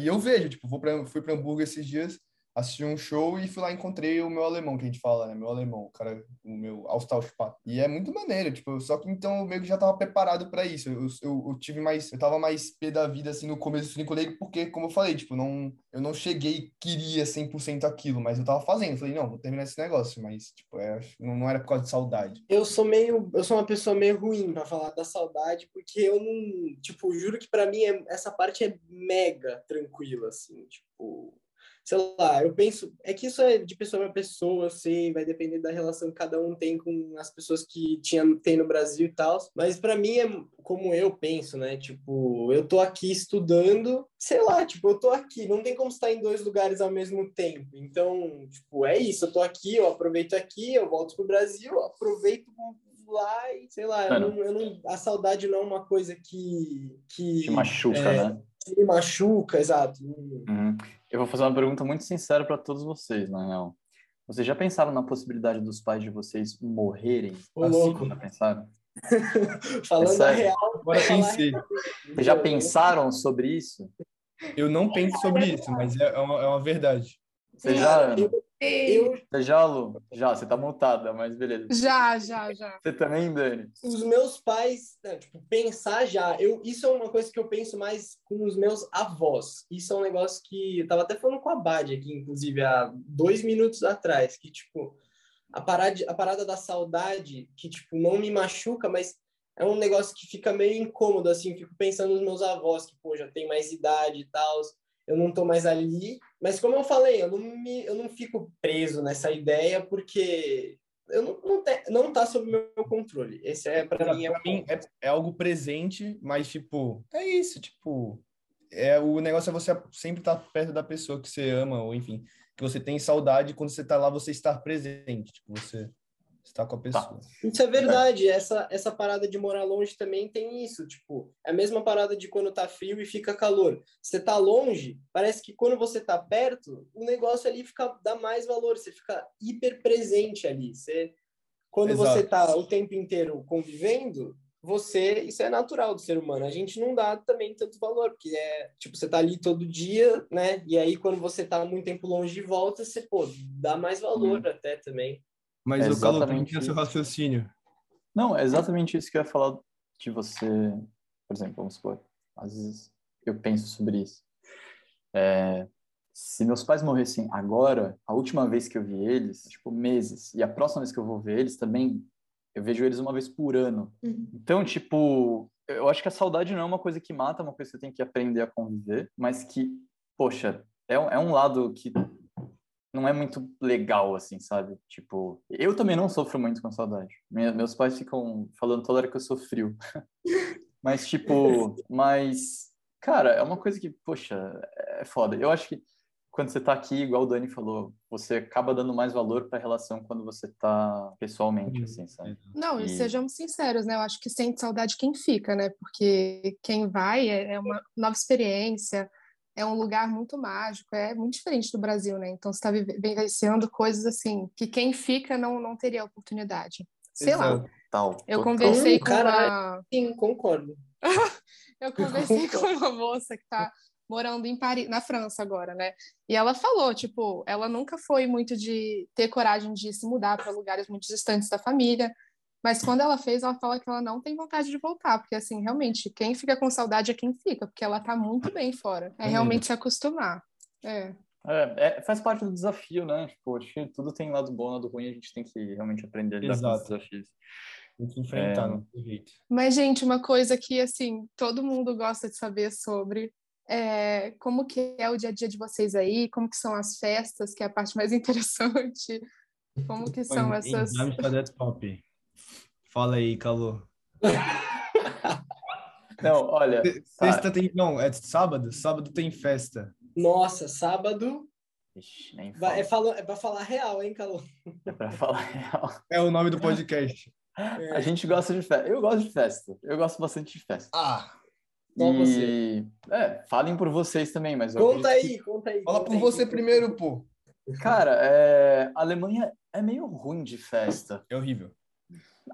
e eu vejo, tipo, vou pra, fui pra Hamburgo esses dias, assisti um show e fui lá encontrei o meu alemão, que a gente fala, né? Meu alemão, o cara, o meu Austauschpaar. E é muito maneiro, tipo, só que então eu meio que já tava preparado para isso. Eu, eu, eu, tive mais, eu tava mais pé da vida, assim, no começo do Cinco porque, como eu falei, tipo, não, eu não cheguei queria 100% aquilo, mas eu tava fazendo. Falei, não, vou terminar esse negócio, mas, tipo, é, não, não era por causa de saudade. Eu sou meio, eu sou uma pessoa meio ruim para falar da saudade, porque eu não, tipo, juro que para mim é, essa parte é mega tranquila, assim, tipo sei lá, eu penso, é que isso é de pessoa para pessoa, sei, vai depender da relação que cada um tem com as pessoas que tinha, tem no Brasil e tal, mas para mim é como eu penso, né? Tipo, eu tô aqui estudando, sei lá, tipo, eu tô aqui, não tem como estar em dois lugares ao mesmo tempo. Então, tipo, é isso, eu tô aqui, eu aproveito aqui, eu volto pro Brasil, aproveito lá e sei lá, eu não, eu não, a saudade não é uma coisa que que te machuca, é, né? Me machuca, exato. Uhum. Eu vou fazer uma pergunta muito sincera para todos vocês, na real. Vocês já pensaram na possibilidade dos pais de vocês morrerem? Ô, assim, louco. Já pensaram? Falando é a real. Agora pensei. Vocês já pensaram sobre isso? Eu não penso sobre isso, mas é uma, é uma verdade. Você já, eu, eu... Você já, Lu? Já, você tá montada, mas beleza. Já, já, já. Você também, Dani? Os meus pais, né, tipo, pensar já, eu, isso é uma coisa que eu penso mais com os meus avós. Isso é um negócio que eu tava até falando com a Bad aqui, inclusive, há dois minutos atrás, que, tipo, a parada, a parada da saudade, que, tipo, não me machuca, mas é um negócio que fica meio incômodo, assim, fico pensando nos meus avós, que, pô, já tem mais idade e tal, eu não tô mais ali, mas como eu falei, eu não, me, eu não fico preso nessa ideia porque eu não, não, te, não tá sob meu controle. Esse é para mim, é, mim é, é, algo presente, mas tipo, é isso, tipo, é o negócio é você sempre estar tá perto da pessoa que você ama ou enfim, que você tem saudade quando você tá lá, você estar presente, tipo, você estar com a tá. pessoa. Tá. Isso é verdade. Essa, essa parada de morar longe também tem isso. Tipo, é a mesma parada de quando tá frio e fica calor. Você tá longe, parece que quando você tá perto, o negócio ali fica dá mais valor. Você fica hiper presente ali. Você, quando Exato. você tá o tempo inteiro convivendo, você, isso é natural do ser humano. A gente não dá também tanto valor, porque é, tipo, você tá ali todo dia, né? E aí quando você tá muito tempo longe de volta, você, pô, dá mais valor hum. até também. Mas é o Calo é seu raciocínio. Não, é exatamente isso que eu ia falar de você, por exemplo, vamos supor, às vezes eu penso sobre isso. É, se meus pais morressem agora, a última vez que eu vi eles, tipo, meses, e a próxima vez que eu vou ver eles também, eu vejo eles uma vez por ano. Uhum. Então, tipo, eu acho que a saudade não é uma coisa que mata, é uma coisa que você tem que aprender a conviver, mas que, poxa, é, é um lado que não é muito legal, assim, sabe? Tipo, eu também não sofro muito com saudade. meus pais ficam falando toda hora que eu sou frio. mas, tipo, mas, cara, é uma coisa que, poxa, é foda. Eu acho que quando você tá aqui, igual o Dani falou, você acaba dando mais valor para a relação quando você tá pessoalmente, uhum. assim, sabe? Não, e... e... sejamos sinceros, né? Eu acho que sente saudade quem fica, né? Porque quem vai é, é uma nova experiência, é um lugar muito mágico, é muito diferente do Brasil, né? Então você está vivenciando coisas assim que quem fica não, não teria oportunidade. Sei Exato. lá. Tal. Eu conversei com cara, uma... Sim, concordo. eu conversei com uma moça que está morando em Paris, na França agora, né? E ela falou, tipo, ela nunca foi muito de ter coragem de se mudar para lugares muito distantes da família, mas quando ela fez, ela fala que ela não tem vontade de voltar, porque assim, realmente, quem fica com saudade é quem fica, porque ela tá muito bem fora. É realmente se acostumar. É. É, é, faz parte do desafio, né? Tipo, acho que tudo tem lado bom, lado ruim, a gente tem que realmente aprender a lidar com os desafios. Tem que enfrentar, é... não tem jeito. Mas, gente, uma coisa que, assim, todo mundo gosta de saber sobre é, como que é o dia a dia de vocês aí, como que são as festas, que é a parte mais interessante, como que são essas... Pop. Fala aí, Calô. Não, olha... Sexta tem... Não, é sábado? Sábado tem festa. Nossa, sábado... Ixi, nem fala. É, falo, é pra falar real, hein, Calô? É pra falar real. É o nome do podcast. É. A gente gosta de festa. Eu gosto de festa. Eu gosto bastante de festa. Ah, só e... você. É, falem por vocês também, mas. Conta aí, que... conta aí. Fala conta por aí, você primeiro, pô. Cara, é... a Alemanha é meio ruim de festa. É horrível.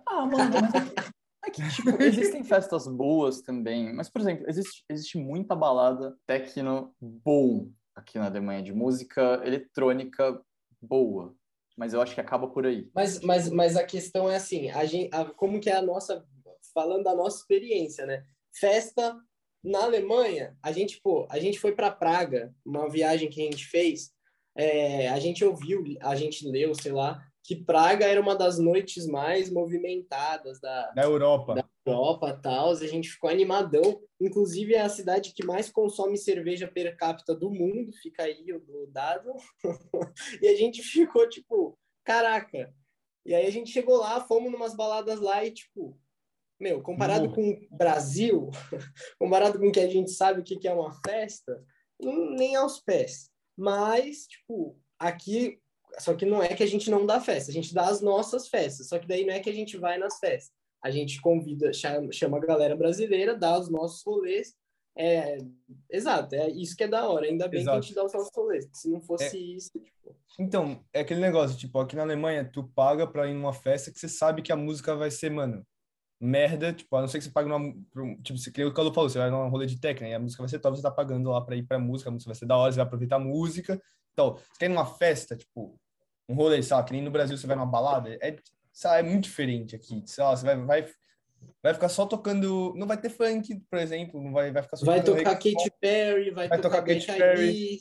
Ah, mano, é que, tipo, existem festas boas também. Mas, por exemplo, existe, existe muita balada techno bom aqui na Alemanha, de música eletrônica boa. Mas eu acho que acaba por aí. Mas, mas, mas a questão é assim, a gente, a, como que é a nossa, falando da nossa experiência, né? Festa na Alemanha, a gente, pô, a gente foi para Praga, uma viagem que a gente fez, é, a gente ouviu, a gente leu, sei lá, que Praga era uma das noites mais movimentadas da, da Europa. Da Europa, tal, a gente ficou animadão. Inclusive é a cidade que mais consome cerveja per capita do mundo, fica aí o, o dado. e a gente ficou tipo, caraca. E aí a gente chegou lá, fomos numas baladas lá e tipo, meu, comparado com o Brasil, comparado com o que a gente sabe o que é uma festa, nem aos pés. Mas, tipo, aqui, só que não é que a gente não dá festa, a gente dá as nossas festas, só que daí não é que a gente vai nas festas. A gente convida, chama, chama a galera brasileira, dá os nossos rolês. É, exato, é isso que é da hora. Ainda bem exato. que a gente dá os nossos rolês. Se não fosse é. isso, tipo... Então, é aquele negócio, tipo, aqui na Alemanha, tu paga pra ir numa festa que você sabe que a música vai ser, mano, merda, tipo, a não ser que você pague numa, tipo, que o Carlos falou, você vai num rolê de técnica, e a música vai ser top, você tá pagando lá para ir pra música, a música vai ser da hora, você vai aproveitar a música. Então, você quer ir numa festa, tipo, um rolê, sabe, que nem no Brasil você vai numa balada, é, sabe, é muito diferente aqui, sei lá, você vai, vai, vai ficar só tocando, não vai ter funk, por exemplo, não vai, vai ficar só Vai tocar Katy Perry, vai, vai tocar, tocar Katy Perry.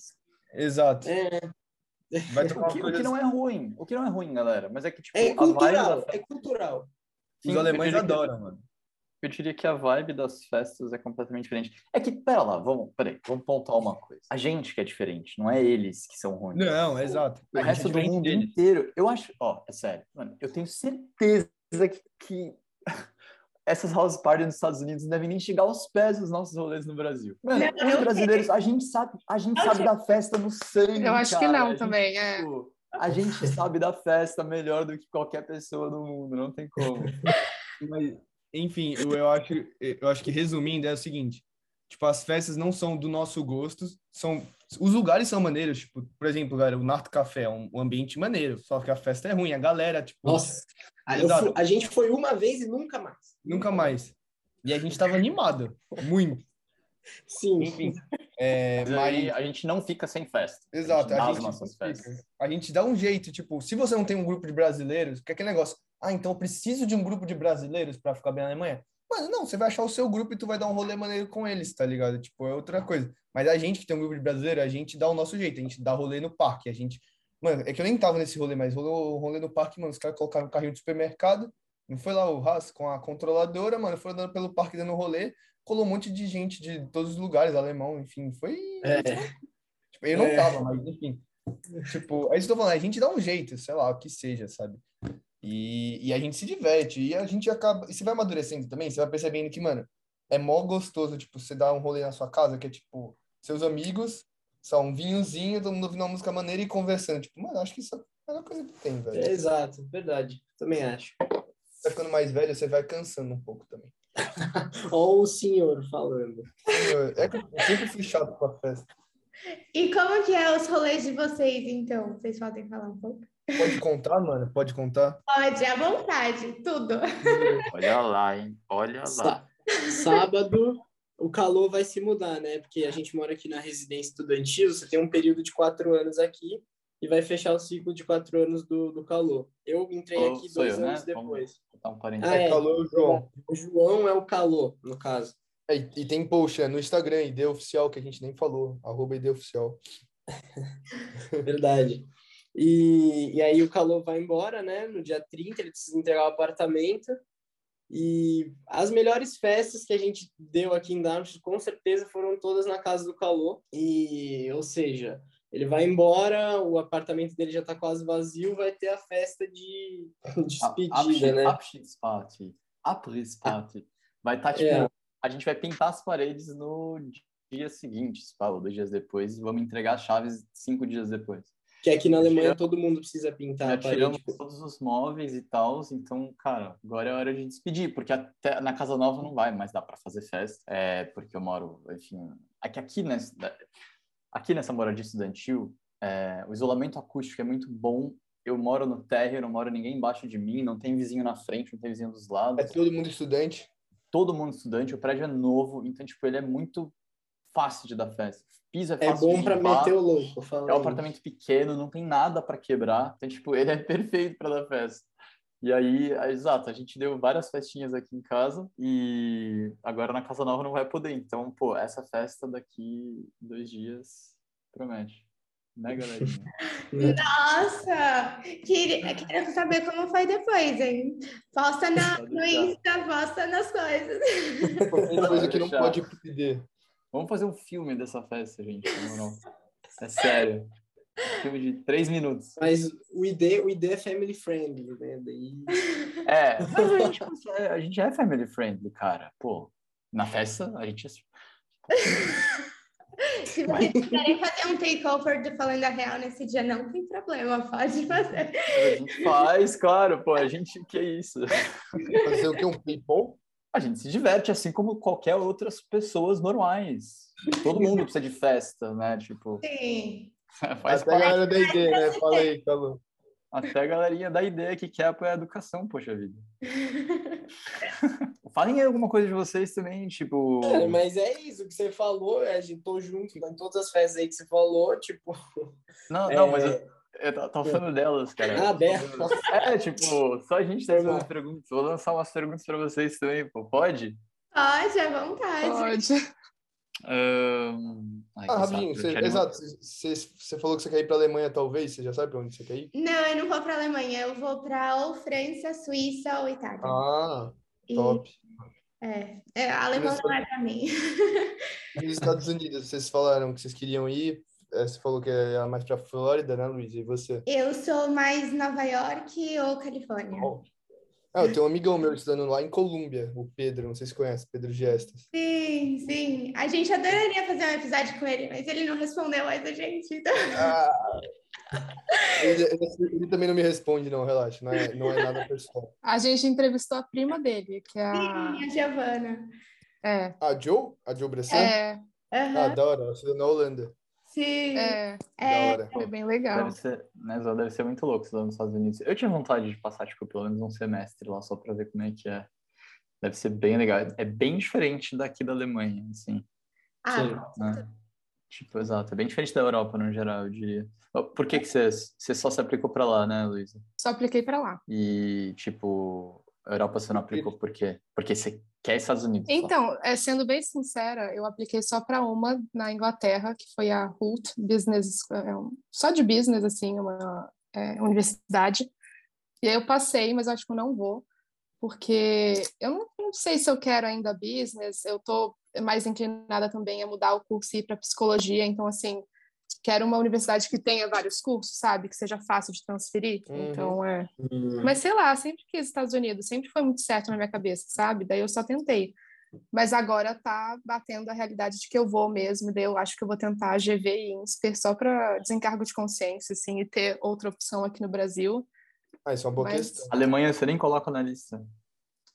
Exato. É. Vai tocar o, que, o que não é ruim, o que não é ruim, galera, mas é que, tipo, é cultural, é cultural. Sim, Os alemães adoram, que, mano. Eu diria que a vibe das festas é completamente diferente. É que, pera lá, vamos, peraí, vamos pontuar uma coisa. A gente que é diferente, não é eles que são ruins. Não, exato. O, resto é do mundo deles. inteiro, eu acho, ó, é sério, mano, eu tenho certeza que, que essas house parties nos Estados Unidos não devem nem chegar aos pés dos nossos rolês no Brasil. Mano, não, os brasileiros, a gente sabe, a gente sabe da festa no sangue. Eu acho cara. que não gente, também, é. Tipo, a gente sabe da festa melhor do que qualquer pessoa no mundo, não tem como. Mas, enfim, eu, eu, acho, eu acho que resumindo é o seguinte: tipo, as festas não são do nosso gosto, são os lugares são maneiros, tipo, por exemplo, galera, o Narto Café é um, um, ambiente maneiro, só que a festa é ruim, a galera, tipo. Nossa, a, fui, a gente foi uma vez e nunca mais. Nunca mais. E a gente tava animado, muito. Sim. Enfim. É, mas a gente não fica sem festa. Exato. A gente, a gente, a gente dá um jeito, tipo, se você não tem um grupo de brasileiros, que é aquele negócio, ah, então eu preciso de um grupo de brasileiros para ficar bem na Alemanha? Mano, não, você vai achar o seu grupo e tu vai dar um rolê maneiro com eles, tá ligado? Tipo, é outra coisa. Mas a gente que tem um grupo de brasileiro, a gente dá o nosso jeito, a gente dá rolê no parque, a gente... Mano, é que eu nem tava nesse rolê, mas rolou rolê no parque, mano, os caras colocaram um carrinho de supermercado, não foi lá o Haas com a controladora, mano, foi andando pelo parque dando rolê, colou um monte de gente de todos os lugares, alemão, enfim, foi... É. Tipo, eu não É. tava, mas enfim. Tipo, é isso que eu tô falando, a gente dá um jeito, sei lá, o que seja, sabe? E, e a gente se diverte, e a gente acaba. E você vai amadurecendo também, você vai percebendo que, mano, é mó gostoso, tipo, você dar um rolê na sua casa, que é tipo, seus amigos, só um vinhozinho, todo mundo ouvindo uma música maneira e conversando. Tipo, mano, acho que isso é a melhor coisa que tem, velho. É, exato, verdade. Também acho. Você vai ficando mais velho, você vai cansando um pouco também. Ó o senhor falando. É que eu sempre fui chato com a festa. E como que é os rolês de vocês, então? Vocês podem falar um pouco? Pode contar, mano? Pode contar? Pode, à vontade, tudo. Olha lá, hein? Olha lá. Sá- Sábado, o calor vai se mudar, né? Porque a gente mora aqui na residência estudantil, você tem um período de quatro anos aqui e vai fechar o ciclo de quatro anos do, do calor. Eu entrei Oh, aqui dois eu, né? anos depois. Vamos um parênteses. Ah, É, é. calor, João. O João é o calor, no caso. É, e, e tem post é, no Instagram, ID Oficial, que a gente nem falou. Arroba ID Oficial. Verdade. E, e aí o calor vai embora, né? No dia 30 ele precisa entregar o apartamento. E as melhores festas que a gente deu aqui em Darmstadt, com certeza, foram todas na casa do calor. E, ou seja, ele vai embora, o apartamento dele já tá quase vazio, vai ter a festa de despedida, né? Abschiedsparty. Abrissparty. Vai estar, tipo, É. a gente vai pintar as paredes no dia seguinte, se fala, dois dias depois, e vamos entregar as chaves cinco dias depois. Que aqui na Alemanha Tiramos- todo mundo precisa pintar Já parede. tiramos todos os móveis e tal, então, cara, agora é hora de despedir, porque até na casa nova não vai mais dar para fazer festa, é, porque eu moro, enfim, aqui, aqui, nessa, aqui nessa moradia estudantil, é, o isolamento acústico é muito bom, eu moro no térreo, não mora ninguém embaixo de mim, não tem vizinho na frente, não tem vizinho dos lados, É todo mundo estudante. todo mundo estudante, o prédio é novo, então, tipo, ele é muito fácil de dar festa. Piso é É fácil bom de para meter o louco. fala É um apartamento pequeno, não tem nada para quebrar. Então, tipo, ele é perfeito para dar festa. E aí, é, exato, a gente deu várias festinhas aqui em casa e agora na casa nova não vai poder. Então, pô, essa festa daqui dois dias promete. Né, galerinha? Nossa! Queria, quero saber como foi depois, hein? Posta na, no. Insta, posta nas coisas. Qualquer coisa que não pode perder. Vamos fazer um filme dessa festa, gente, na moral. É sério. Um filme de três minutos. Mas o ID, o ID é family friendly, né? Daí... É, mas a gente, a gente é family friendly, cara. Pô, na festa a gente é Se vocês quiserem fazer um takeover do Falando a Real nesse dia, não tem problema, pode fazer. A gente faz, claro, pô, a gente, que é isso? Fazer o quê? Um people? A gente se diverte assim como qualquer outras pessoas normais. Todo mundo precisa de festa, né? Tipo, Sim. faz Até a galera da ID, né? Fala aí, Calor. Até a galerinha da ideia que quer apoiar a educação, poxa vida. Falem aí alguma coisa de vocês também, tipo. Cara, mas é isso que você falou, a gente tô junto em todas as festas aí que você falou, tipo. Não, não, é, mas eu, eu tava- tava falando delas, cara. Ah, delas. É, tipo, só a gente tá fazendo perguntas. Vou lançar umas perguntas pra vocês também, pô. Pode? Pode, à vontade. Pode. Ahn, ai, Ah, eu você- exato. Você você falou que você quer ir pra Alemanha, talvez. Você já sabe pra onde você quer ir? Não, eu não vou para Alemanha, eu vou para ou França, Suíça ou Itália. Ah, E- top. é, é, alemão não é para mim. E os Estados Unidos, vocês falaram que vocês queriam ir. É, Você falou que é mais pra Flórida, né, Luiz? E você? Eu sou mais Nova York ou Califórnia. Ah, eu tenho um amigão meu estudando lá em Colômbia, o Pedro, não sei se conhece, Pedro Gestas. Sim, sim. A gente adoraria fazer um episódio com ele, mas ele não respondeu mais a gente. Então... Ah, ele, ele- ele também não me responde, não, relaxa, não é, não é nada pessoal. A gente entrevistou a prima dele, que é a. Sim, a Giovana. É, A Joe? A Joe Bressan? é, Ah, da hora, ela estudou na Holanda. Sim. é, É, foi bem legal. Deve ser, né, Zó, deve ser muito louco estudar nos Estados Unidos. Eu tinha vontade de passar, tipo, pelo menos um semestre lá, só pra ver como é que é. Deve ser bem legal. É bem diferente daqui da Alemanha, assim. ah, né? Tipo, exato. É bem diferente da Europa, no geral, eu diria. Por que que você, você só se aplicou pra lá, né, Luísa? Só apliquei pra lá. E, tipo, Europa você não aplicou por quê? Porque você quer Estados Unidos. Então, é, sendo bem sincera, eu apliquei só para uma na Inglaterra, que foi a Hult Business, é, só de business, assim, uma é, universidade. E aí eu passei, mas acho que eu não vou, porque eu não, não sei se eu quero ainda business, eu tô mais inclinada também a mudar o curso e ir para psicologia, então, assim, quero uma universidade que tenha vários cursos, sabe? Que seja fácil de transferir. Uhum. Então, é. Uhum. Mas sei lá, sempre quis Estados Unidos, sempre foi muito certo na minha cabeça, sabe? Daí eu só tentei. Mas agora tá batendo a realidade de que eu vou mesmo, daí eu acho que eu vou tentar a GV e INSPER só para desencargo de consciência, assim, e ter outra opção aqui no Brasil. Ah, isso é uma boa Mas... questão. Alemanha você nem coloca na lista.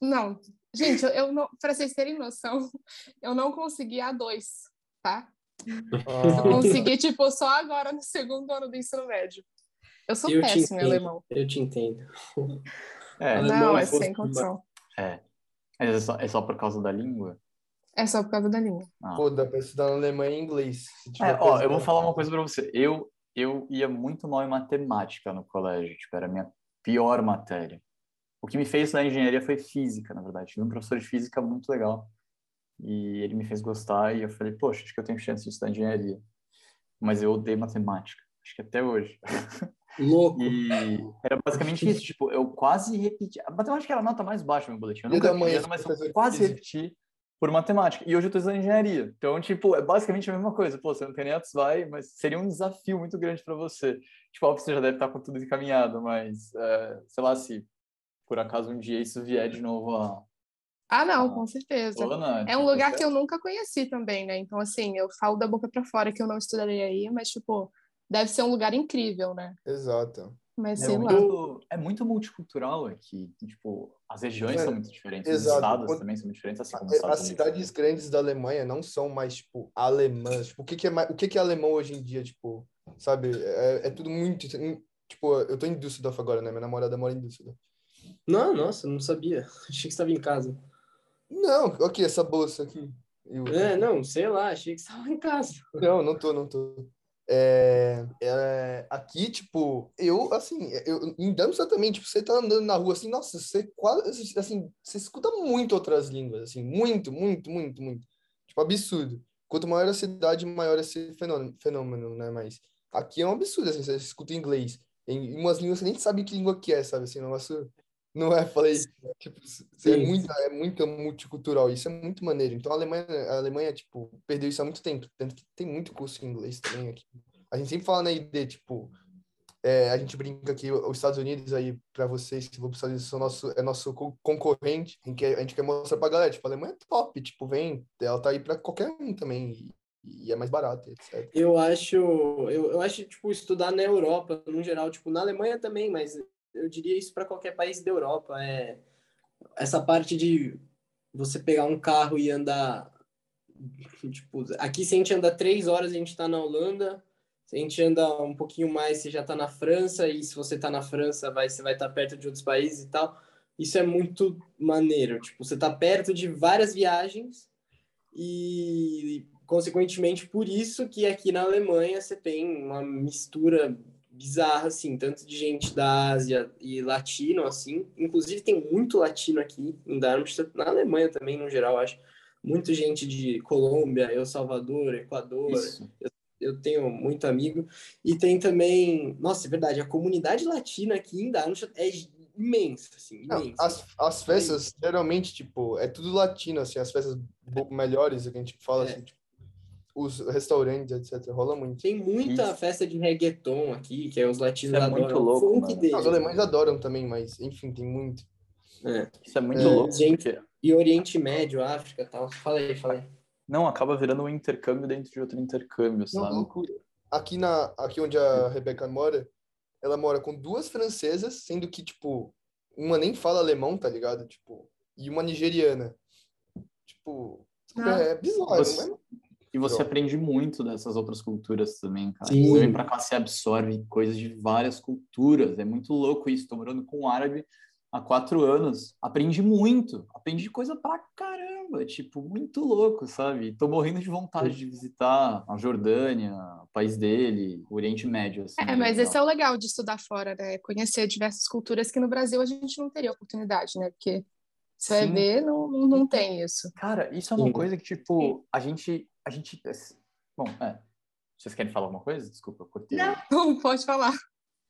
Não. Gente, eu, eu não, para vocês terem noção, eu não consegui a dois, tá? Eu consegui, tipo, só agora no segundo ano do ensino médio. Eu sou eu péssimo em alemão. Eu te entendo. É, não, é sem condição. É. É só, é só por causa da língua? É só por causa da língua. Ah. Pô, dá pra estudar alemão e inglês. É, ó, eu vou falar uma coisa pra você. Eu, eu ia muito mal em matemática no colégio. Tipo, era a minha pior matéria. O que me fez na engenharia foi física, na verdade. Tive um professor de física muito legal. E ele me fez gostar e eu falei, poxa, acho que eu tenho chance de estudar engenharia. Mas eu odeio matemática, acho que até hoje. Louco. E era basicamente isso, tipo, eu quase repeti. A matemática era a nota mais baixa no meu boletim. Eu nunca manhã, mas eu quase repeti por matemática. E hoje eu estou estudando engenharia. Então, tipo, é basicamente a mesma coisa. Pô, você não tem nem vai, mas seria um desafio muito grande para você. Tipo, óbvio, você já deve estar com tudo encaminhado, mas, é, sei lá, se por acaso um dia isso vier de novo a, ah, não, ah, com certeza. é um lugar que eu nunca conheci também, né? Então, assim, eu falo da boca para fora que eu não estudarei aí, mas, tipo, deve ser um lugar incrível, né? Exato. Mas, é sei muito, lá. É muito multicultural aqui. Tipo, as regiões é, são muito diferentes, exato. os estados Quando, também são muito diferentes, assim como As, as cidades grandes da Alemanha não são mais, tipo, alemãs. Tipo, o que, que é, o que, que é alemão hoje em dia, tipo, sabe? É, é tudo muito... Tipo, eu tô em Düsseldorf agora, né? Minha namorada mora em Düsseldorf. Não, nossa, não sabia. Achei que estava em casa. Não, aqui, essa bolsa aqui. Eu... É, não, sei lá, achei que estava em casa. Não, não tô, não tô. É, é, aqui, tipo, eu, assim, eu, em Damsa também, tipo, você tá andando na rua, assim, nossa, você quase, assim, você escuta muito outras línguas, assim, muito, muito, muito, muito. Tipo, absurdo. Quanto maior a cidade, maior esse fenômeno, fenômeno né? Mas aqui é um absurdo, assim, você escuta inglês. Em, em umas línguas você nem sabe que língua que é, sabe, assim, um negócio não é? Falei, tipo, é muito, é muito multicultural, isso é muito maneiro. Então a Alemanha, a Alemanha, tipo, perdeu isso há muito tempo, tanto que tem muito curso em inglês também aqui. A gente sempre fala na ID, tipo, é, a gente brinca que os Estados Unidos aí, para vocês que vão para os Estados Unidos, são nosso, é nosso concorrente, em que a gente quer mostrar pra galera, tipo, a Alemanha é top, tipo, vem, ela tá aí para qualquer um também, e, e, é mais barato, etc. Eu acho, eu, eu acho, tipo, estudar na Europa, no geral, tipo, na Alemanha também, mas eu diria isso para qualquer país da Europa. É essa parte de você pegar um carro e andar. Tipo, aqui se a gente anda três horas, a gente está na Holanda. Se a gente anda um pouquinho mais, você já está na França. E se você está na França, vai, você vai estar tá perto de outros países e tal. Isso é muito maneiro. Tipo, você está perto de várias viagens e, consequentemente, por isso que aqui na Alemanha você tem uma mistura bizarra, assim, tanto de gente da Ásia e latino, assim. Inclusive tem muito latino aqui em Darmstadt, na Alemanha também, no geral, acho. Muita gente de Colômbia, El Salvador, Equador. Eu, eu, tenho muito amigo. E tem também... Nossa, é verdade, a comunidade latina aqui em Darmstadt é imensa, assim, imensa. As, as festas, geralmente, tipo, é tudo latino, assim, as festas melhores, que a gente fala, é. assim, tipo, os restaurantes, etc. Rola muito. Tem muita Isso. festa de reggaeton aqui, que é os latinos Isso é adoram. muito louco, Deles, os alemães né? adoram também, mas enfim, tem muito. É. Isso é muito é, louco. Gente. E Oriente Médio, África tal. Fala aí, fala aí. Não, acaba virando um intercâmbio dentro de outro intercâmbio, sabe? Não, aqui, na, aqui onde a Rebeca mora, ela mora com duas francesas, sendo que, tipo, uma nem fala alemão, tá ligado? Tipo, e uma nigeriana. Tipo, ah. é bizarro, Você... é e você aprende muito dessas outras culturas também, cara. Sim. Você vem pra cá, você absorve coisas de várias culturas. É muito louco isso. Tô morando com um árabe há quatro anos, aprendi muito, aprendi coisa pra caramba, tipo, muito louco, sabe? Tô morrendo de vontade de visitar a Jordânia, o país dele, o Oriente Médio. Assim, é, mas esse é o legal de estudar fora, né? Conhecer diversas culturas que no Brasil a gente não teria oportunidade, né? Porque você vai ver, não, não, não tem isso. Cara, isso é uma Sim. coisa que, tipo, a gente, a gente... Bom, é. Vocês querem falar alguma coisa? Desculpa, eu cortei. Não, pode falar.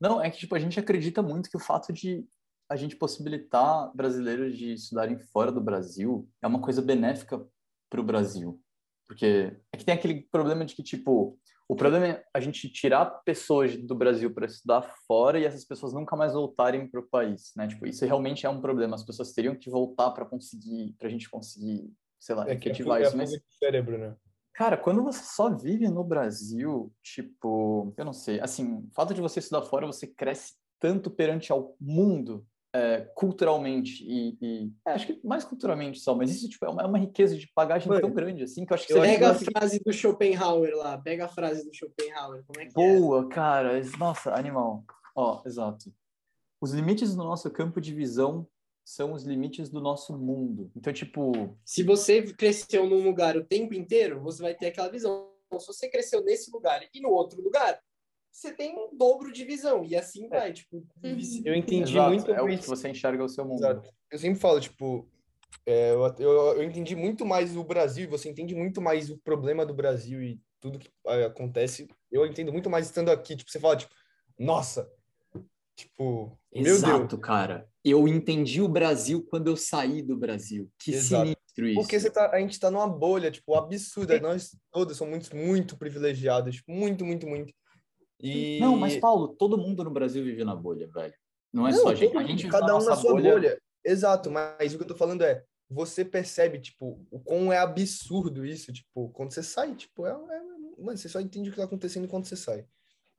Não, é que, tipo, a gente acredita muito que o fato de a gente possibilitar brasileiros de estudarem fora do Brasil é uma coisa benéfica para o Brasil. Porque é que tem aquele problema de que, tipo, o problema é a gente tirar pessoas do Brasil para estudar fora e essas pessoas nunca mais voltarem para o país, né? Tipo, isso realmente é um problema. As pessoas teriam que voltar para conseguir, para a gente conseguir, sei lá, é efetivar é isso. Mas, cérebro, né? Cara, quando você só vive no Brasil, tipo, eu não sei, assim, o fato de você estudar fora, você cresce tanto perante ao mundo é, culturalmente e, e é, acho que mais culturalmente só, mas isso tipo, é, uma, é uma riqueza de bagagem Mano, tão grande assim que eu acho que você pega a frase do Schopenhauer lá, pega a frase do Schopenhauer, como é que é? Boa, cara, nossa, animal. Ó, exato. Os limites do nosso campo de visão são os limites do nosso mundo. Então, tipo, se você cresceu num lugar o tempo inteiro, você vai ter aquela visão. Então, se você cresceu nesse lugar e no outro lugar, você tem um dobro de visão. E assim é. vai, tipo. Uhum. Eu entendi Exato, muito é o que você enxerga o seu mundo. Exato. Eu sempre falo, tipo, é, eu, eu, eu, entendi muito mais o Brasil, você entende muito mais o problema do Brasil e tudo que é, acontece. Eu entendo muito mais estando aqui. Tipo, você fala, tipo, nossa, tipo, Exato, meu Deus. cara. Eu entendi o Brasil quando eu saí do Brasil. Que Exato. sinistro isso. Porque você tá, a gente tá numa bolha, tipo, absurda. Nós todos somos muito, muito privilegiados. Muito, muito, muito. E... Não, mas Paulo, todo mundo no Brasil vive na bolha, velho. Não é não, só a gente. A gente cada um na sua bolha... bolha. Exato, mas o que eu tô falando é, você percebe, tipo, o quão é absurdo isso, tipo, quando você sai, tipo, é, é mano, você só entende o que tá acontecendo quando você sai.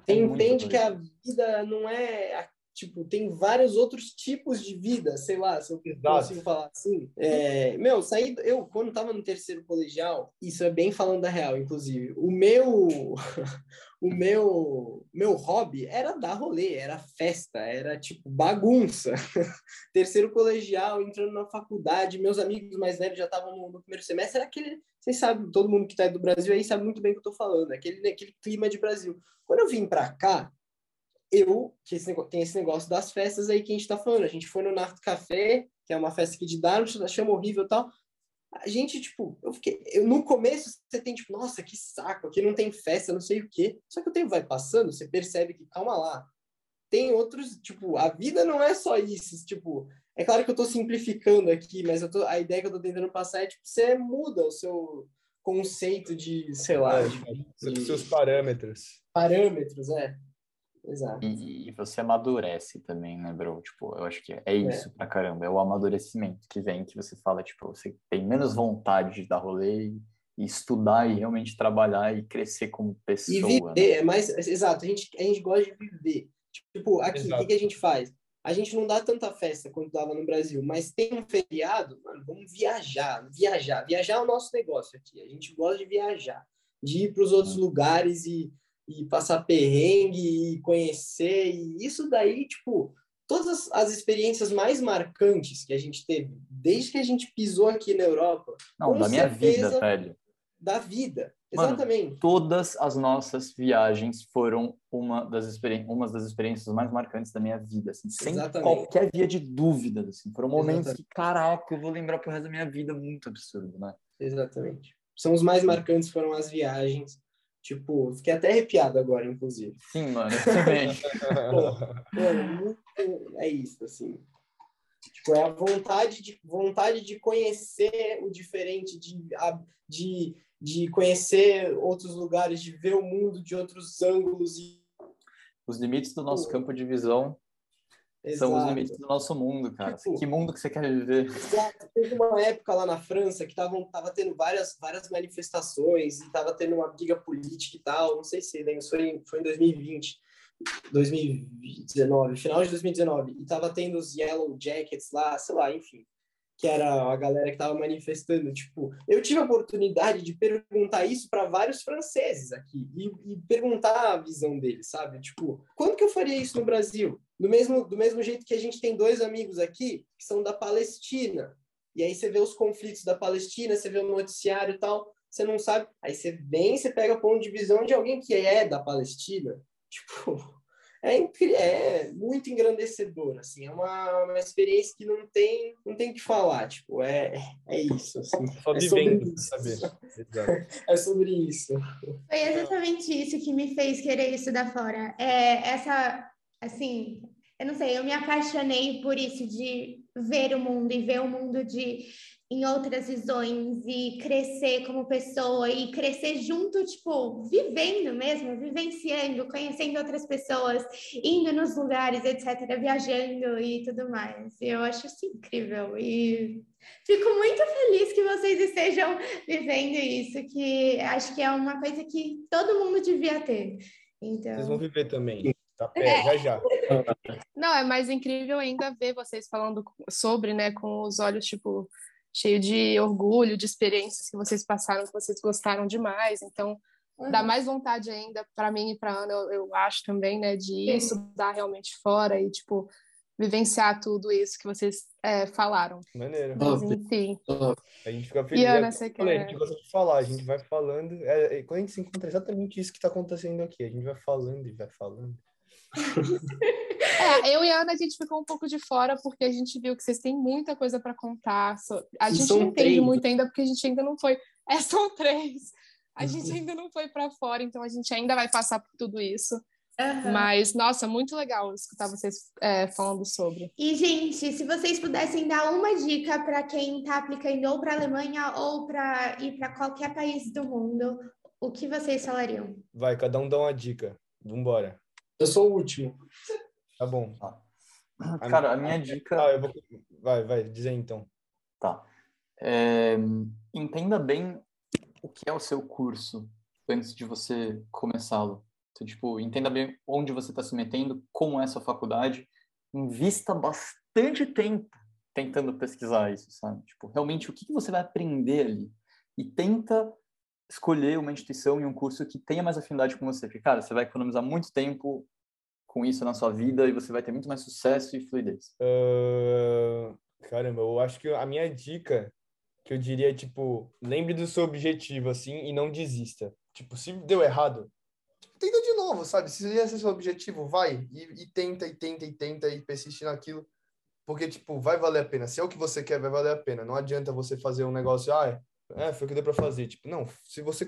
Você é entende que a vida não é tipo, tem vários outros tipos de vida, sei lá, se eu Exato. consigo falar assim. É, meu, saí, eu, quando tava no terceiro colegial, isso é bem falando da real, inclusive, o meu, o meu, meu hobby era dar rolê, era festa, era, tipo, bagunça. terceiro colegial, entrando na faculdade, meus amigos mais velhos já estavam no, no, primeiro semestre, era aquele, vocês sabem, todo mundo que tá do Brasil aí sabe muito bem o que eu tô falando, aquele, aquele clima de Brasil. Quando eu vim para cá, eu, que esse, tem esse negócio das festas aí que a gente tá falando. A gente foi no Naft Café, que é uma festa aqui de Darmstadt, chama horrível e tal. A gente, tipo, eu fiquei. Eu, no começo você tem, tipo, nossa, que saco, aqui não tem festa, não sei o quê. Só que o tempo vai passando, você percebe que, calma lá, tem outros, tipo, a vida não é só isso. Tipo, é claro que eu tô simplificando aqui, mas eu tô, a ideia que eu tô tentando passar é, tipo, você muda o seu conceito de, sei lá, é, de, de, seus parâmetros. Parâmetros, é. Exato. E, e, você amadurece também, né, bro? Tipo, eu acho que é isso é. pra caramba. É o amadurecimento que vem, que você fala, tipo, você tem menos vontade de dar rolê e, e estudar e realmente trabalhar e crescer como pessoa. E viver, né? é mais... Exato, a gente, a gente gosta de viver. Tipo, aqui, o que, que a gente faz? A gente não dá tanta festa quanto dava no Brasil, mas tem um feriado, mano, vamos viajar, viajar. Viajar é o nosso negócio aqui. A gente gosta de viajar, de ir para os outros lugares e e passar perrengue e conhecer. E isso daí, tipo, todas as experiências mais marcantes que a gente teve, desde que a gente pisou aqui na Europa. Não, da minha vida, velho. Da vida, exatamente. Mano, todas as nossas viagens foram uma das, experi uma das experiências mais marcantes da minha vida, assim, sem qualquer via de dúvida. Assim. Foram momentos exatamente. que, caraca, eu vou lembrar pro resto da minha vida, muito absurdo, né? Exatamente. São os mais marcantes, foram as viagens. Tipo, fiquei até arrepiado agora, inclusive. Sim, mano, eu também. mano, muito, é isso, assim. Tipo, é a vontade de, vontade de conhecer o diferente, de, de, de conhecer outros lugares, de ver o mundo de outros ângulos. E... Os limites do nosso campo de visão Exato. São os limites do nosso mundo, cara. Tipo, que mundo que você quer viver? Exato. Teve uma época lá na França que tava, tava tendo várias, várias manifestações e tava tendo uma briga política e tal. Não sei se lembra, foi, em, foi em 2020, 2019, final de 2019. E tava tendo os Yellow Jackets lá, sei lá, enfim. que era a galera que estava manifestando. Tipo, eu tive a oportunidade de perguntar isso para vários franceses aqui e, e, perguntar a visão deles, sabe? Tipo, quando que eu faria isso no Brasil? Do mesmo, do mesmo jeito que a gente tem dois amigos aqui que são da Palestina. E aí você vê os conflitos da Palestina, você vê o noticiário e tal, você não sabe. Aí você vem, você pega ponto de visão de alguém que é da Palestina. Tipo, é, é muito engrandecedor, assim, é uma, uma experiência que não tem não tem que falar, tipo, é, é isso, assim, Só é vivendo, isso. saber. é sobre isso. Foi exatamente isso que me fez querer estudar fora. É essa, assim, eu não sei, eu me apaixonei por isso de ver o mundo e ver o mundo de em outras visões e crescer como pessoa e crescer junto, tipo, vivendo mesmo, vivenciando, conhecendo outras pessoas, indo nos lugares, etc., viajando e tudo mais. Eu acho isso incrível e fico muito feliz que vocês estejam vivendo isso, que acho que é uma coisa que todo mundo devia ter. Então... Vocês vão viver também. Tá pé, já já. Não, é mais incrível ainda ver vocês falando sobre, né, com os olhos, tipo, cheio de orgulho, de experiências que vocês passaram, que vocês gostaram demais. Então, uhum. dá mais vontade ainda para mim e para Ana, eu, eu, acho também, né, de ir estudar realmente fora e, tipo, vivenciar tudo isso que vocês é, falaram. Maneiro. Mas, enfim. A gente fica feliz. E Ana, você quer... A gente gosta de falar, a gente vai falando. É, é, quando a gente se encontra, é exatamente isso que está acontecendo aqui. A gente vai falando e vai falando. É, eu e a Ana, a gente ficou um pouco de fora porque a gente viu que vocês têm muita coisa para contar. A gente não entende três. muito ainda porque a gente ainda não foi. É, são três. A gente uhum. ainda não foi para fora, então a gente ainda vai passar por tudo isso. Uhum. Mas, nossa, muito legal escutar vocês é, falando sobre. E, gente, se vocês pudessem dar uma dica para quem está aplicando ou para a Alemanha ou para ir para qualquer país do mundo, o que vocês falariam? Vai, cada um dá uma dica. Vambora. Eu sou o último. Tá bom. Tá. Cara, a minha dica. Ah, eu vou... Vai, vai, dizer então. Tá. É... Entenda bem o que é o seu curso antes de você começá-lo. Então, tipo, entenda bem onde você está se metendo, como é a sua faculdade. Invista bastante tempo tentando pesquisar isso, sabe? Tipo, realmente, o que você vai aprender ali? E tenta escolher uma instituição e um curso que tenha mais afinidade com você. Porque, cara, você vai economizar muito tempo com isso na sua vida e você vai ter muito mais sucesso e fluidez? Uh, caramba, eu acho que a minha dica que eu diria é, tipo, lembre do seu objetivo, assim, e não desista. Tipo, se deu errado, tenta de novo, sabe? Se esse é seu objetivo, vai e, e, tenta, e tenta, e tenta, e persiste naquilo. Porque, tipo, vai valer a pena. Se é o que você quer, vai valer a pena. Não adianta você fazer um negócio, ah, é, foi o que deu pra fazer. Tipo, não, se você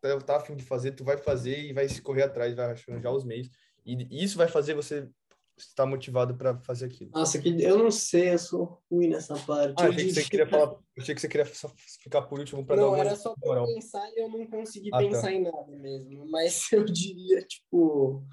tá, tá afim de fazer, tu vai fazer e vai se correr atrás, vai arranjar os meios. E isso vai fazer você estar motivado para fazer aquilo. Nossa, que eu não sei, eu sou ruim nessa parte. Ah, achei que você queria falar, achei que você queria ficar por último para dar uma Não, era só para pensar e eu não consegui ah, tá. pensar tá. em nada mesmo, mas eu diria tipo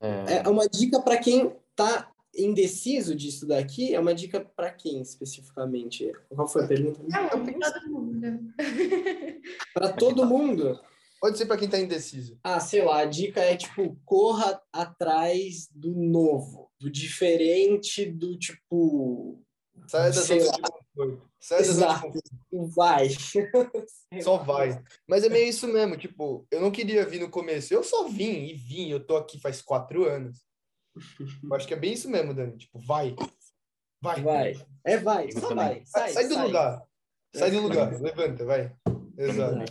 é, é uma dica para quem tá indeciso de estudar aqui, é uma dica para quem especificamente? Qual foi a pergunta? Para todo mundo. para todo mundo? Pode ser para quem está indeciso. Ah, sei lá, a dica é tipo, corra atrás do novo, do diferente, do tipo. Sai da zona de conforto. Sai da zona de conforto. Vai. Só vai. Mas é meio isso mesmo, tipo, eu não queria vir no começo. Eu só vim e vim, eu tô aqui faz quatro anos. Eu acho que é bem isso mesmo, Dani. Tipo, vai. Vai. Vai. É, vai. Só vai. Sai, sai do sai. lugar. Sai do lugar. Levanta, vai. Exato.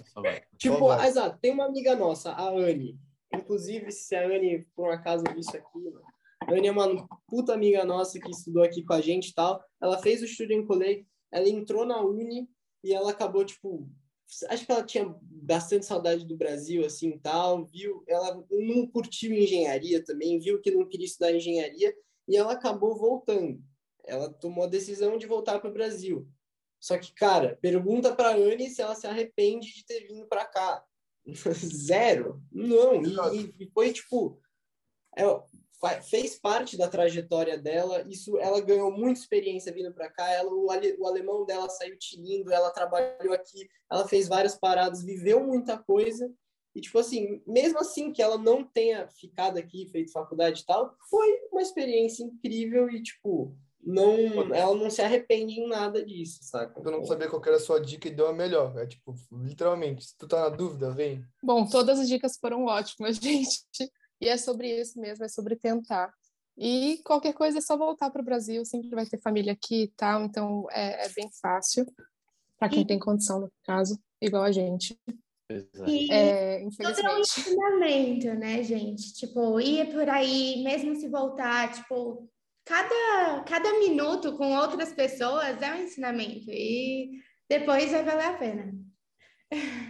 tipo, exato. Tem uma amiga nossa, a Anne. Inclusive, se a Anne, por um acaso, viu isso aqui, mano. A Anne é uma puta amiga nossa que estudou aqui com a gente e tal. Ela fez o Student College, ela entrou na Uni e ela acabou, tipo, acho que ela tinha bastante saudade do Brasil, assim, tal, viu, ela não curtiu engenharia também, viu que não queria estudar engenharia, e ela acabou voltando. Ela tomou a decisão de voltar para o Brasil. Só que, cara, pergunta para Anne se ela se arrepende de ter vindo para cá. Zero. Não. E, e foi tipo. É, fez parte da trajetória dela. Isso, ela ganhou muita experiência vindo para cá. Ela, o, ale, o alemão dela saiu tinindo. Ela trabalhou aqui. Ela fez várias paradas, viveu muita coisa. E, tipo assim, mesmo assim que ela não tenha ficado aqui, feito faculdade e tal, foi uma experiência incrível e, tipo, não, ela não se arrepende em nada disso, saca? Tu não sabia qual era a sua dica e deu a melhor. É tipo, literalmente, se tu tá na dúvida, vem. Bom, todas as dicas foram ótimas, gente. E é sobre isso mesmo, é sobre tentar. E qualquer coisa é só voltar para o Brasil, sempre vai ter família aqui e tal, então é, é bem fácil para quem e... tem condição, no caso, igual a gente. E é, infelizmente. Tudo é um ensinamento, né, gente? Tipo, ir por aí, mesmo se voltar, tipo, cada, cada minuto com outras pessoas é um ensinamento. E depois vai valer a pena.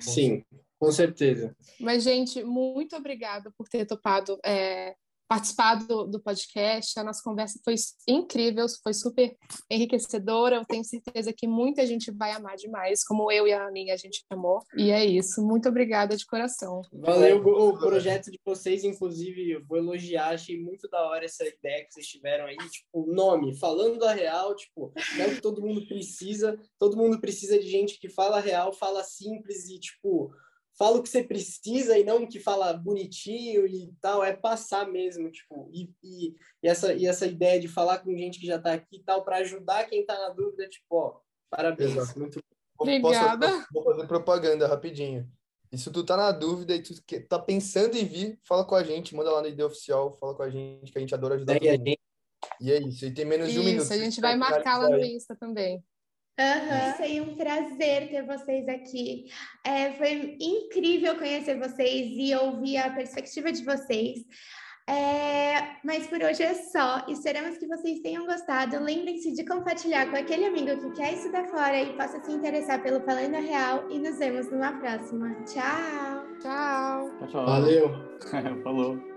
Sim, com certeza. Mas, gente, muito obrigada por ter topado é, participar do, do podcast. A nossa conversa foi incrível, foi super enriquecedora. Eu tenho certeza que muita gente vai amar demais, como eu e a Aninha a gente amou. E é isso. Muito obrigada de coração. Valeu o projeto de vocês, inclusive, eu vou elogiar. Achei muito da hora essa ideia que vocês tiveram aí. Tipo, nome, falando da real, tipo, não é que todo mundo precisa. Todo mundo precisa de gente que fala real, fala simples e, tipo, fala o que você precisa e não que fala bonitinho e tal, é passar mesmo, tipo, e, e, e essa, e essa ideia de falar com gente que já está aqui e tal, para ajudar quem está na dúvida, tipo, ó, parabéns, Exato. muito Obrigada. Posso, vou fazer propaganda rapidinho. E se tu tá na dúvida e tu tá pensando em vir, fala com a gente, manda lá no ID Oficial, fala com a gente, que a gente adora ajudar. E, e é isso, e tem menos de um minuto. Isso, a gente vai marcar lá no Insta também. Uhum. Foi um prazer ter vocês aqui. É, foi incrível conhecer vocês e ouvir a perspectiva de vocês. É, mas por hoje é só. Esperamos que vocês tenham gostado. Lembrem-se de compartilhar com aquele amigo que quer estudar fora e possa se interessar pelo Falando Real. E nos vemos numa próxima. Tchau. Tchau. Tchau. Valeu. Falou.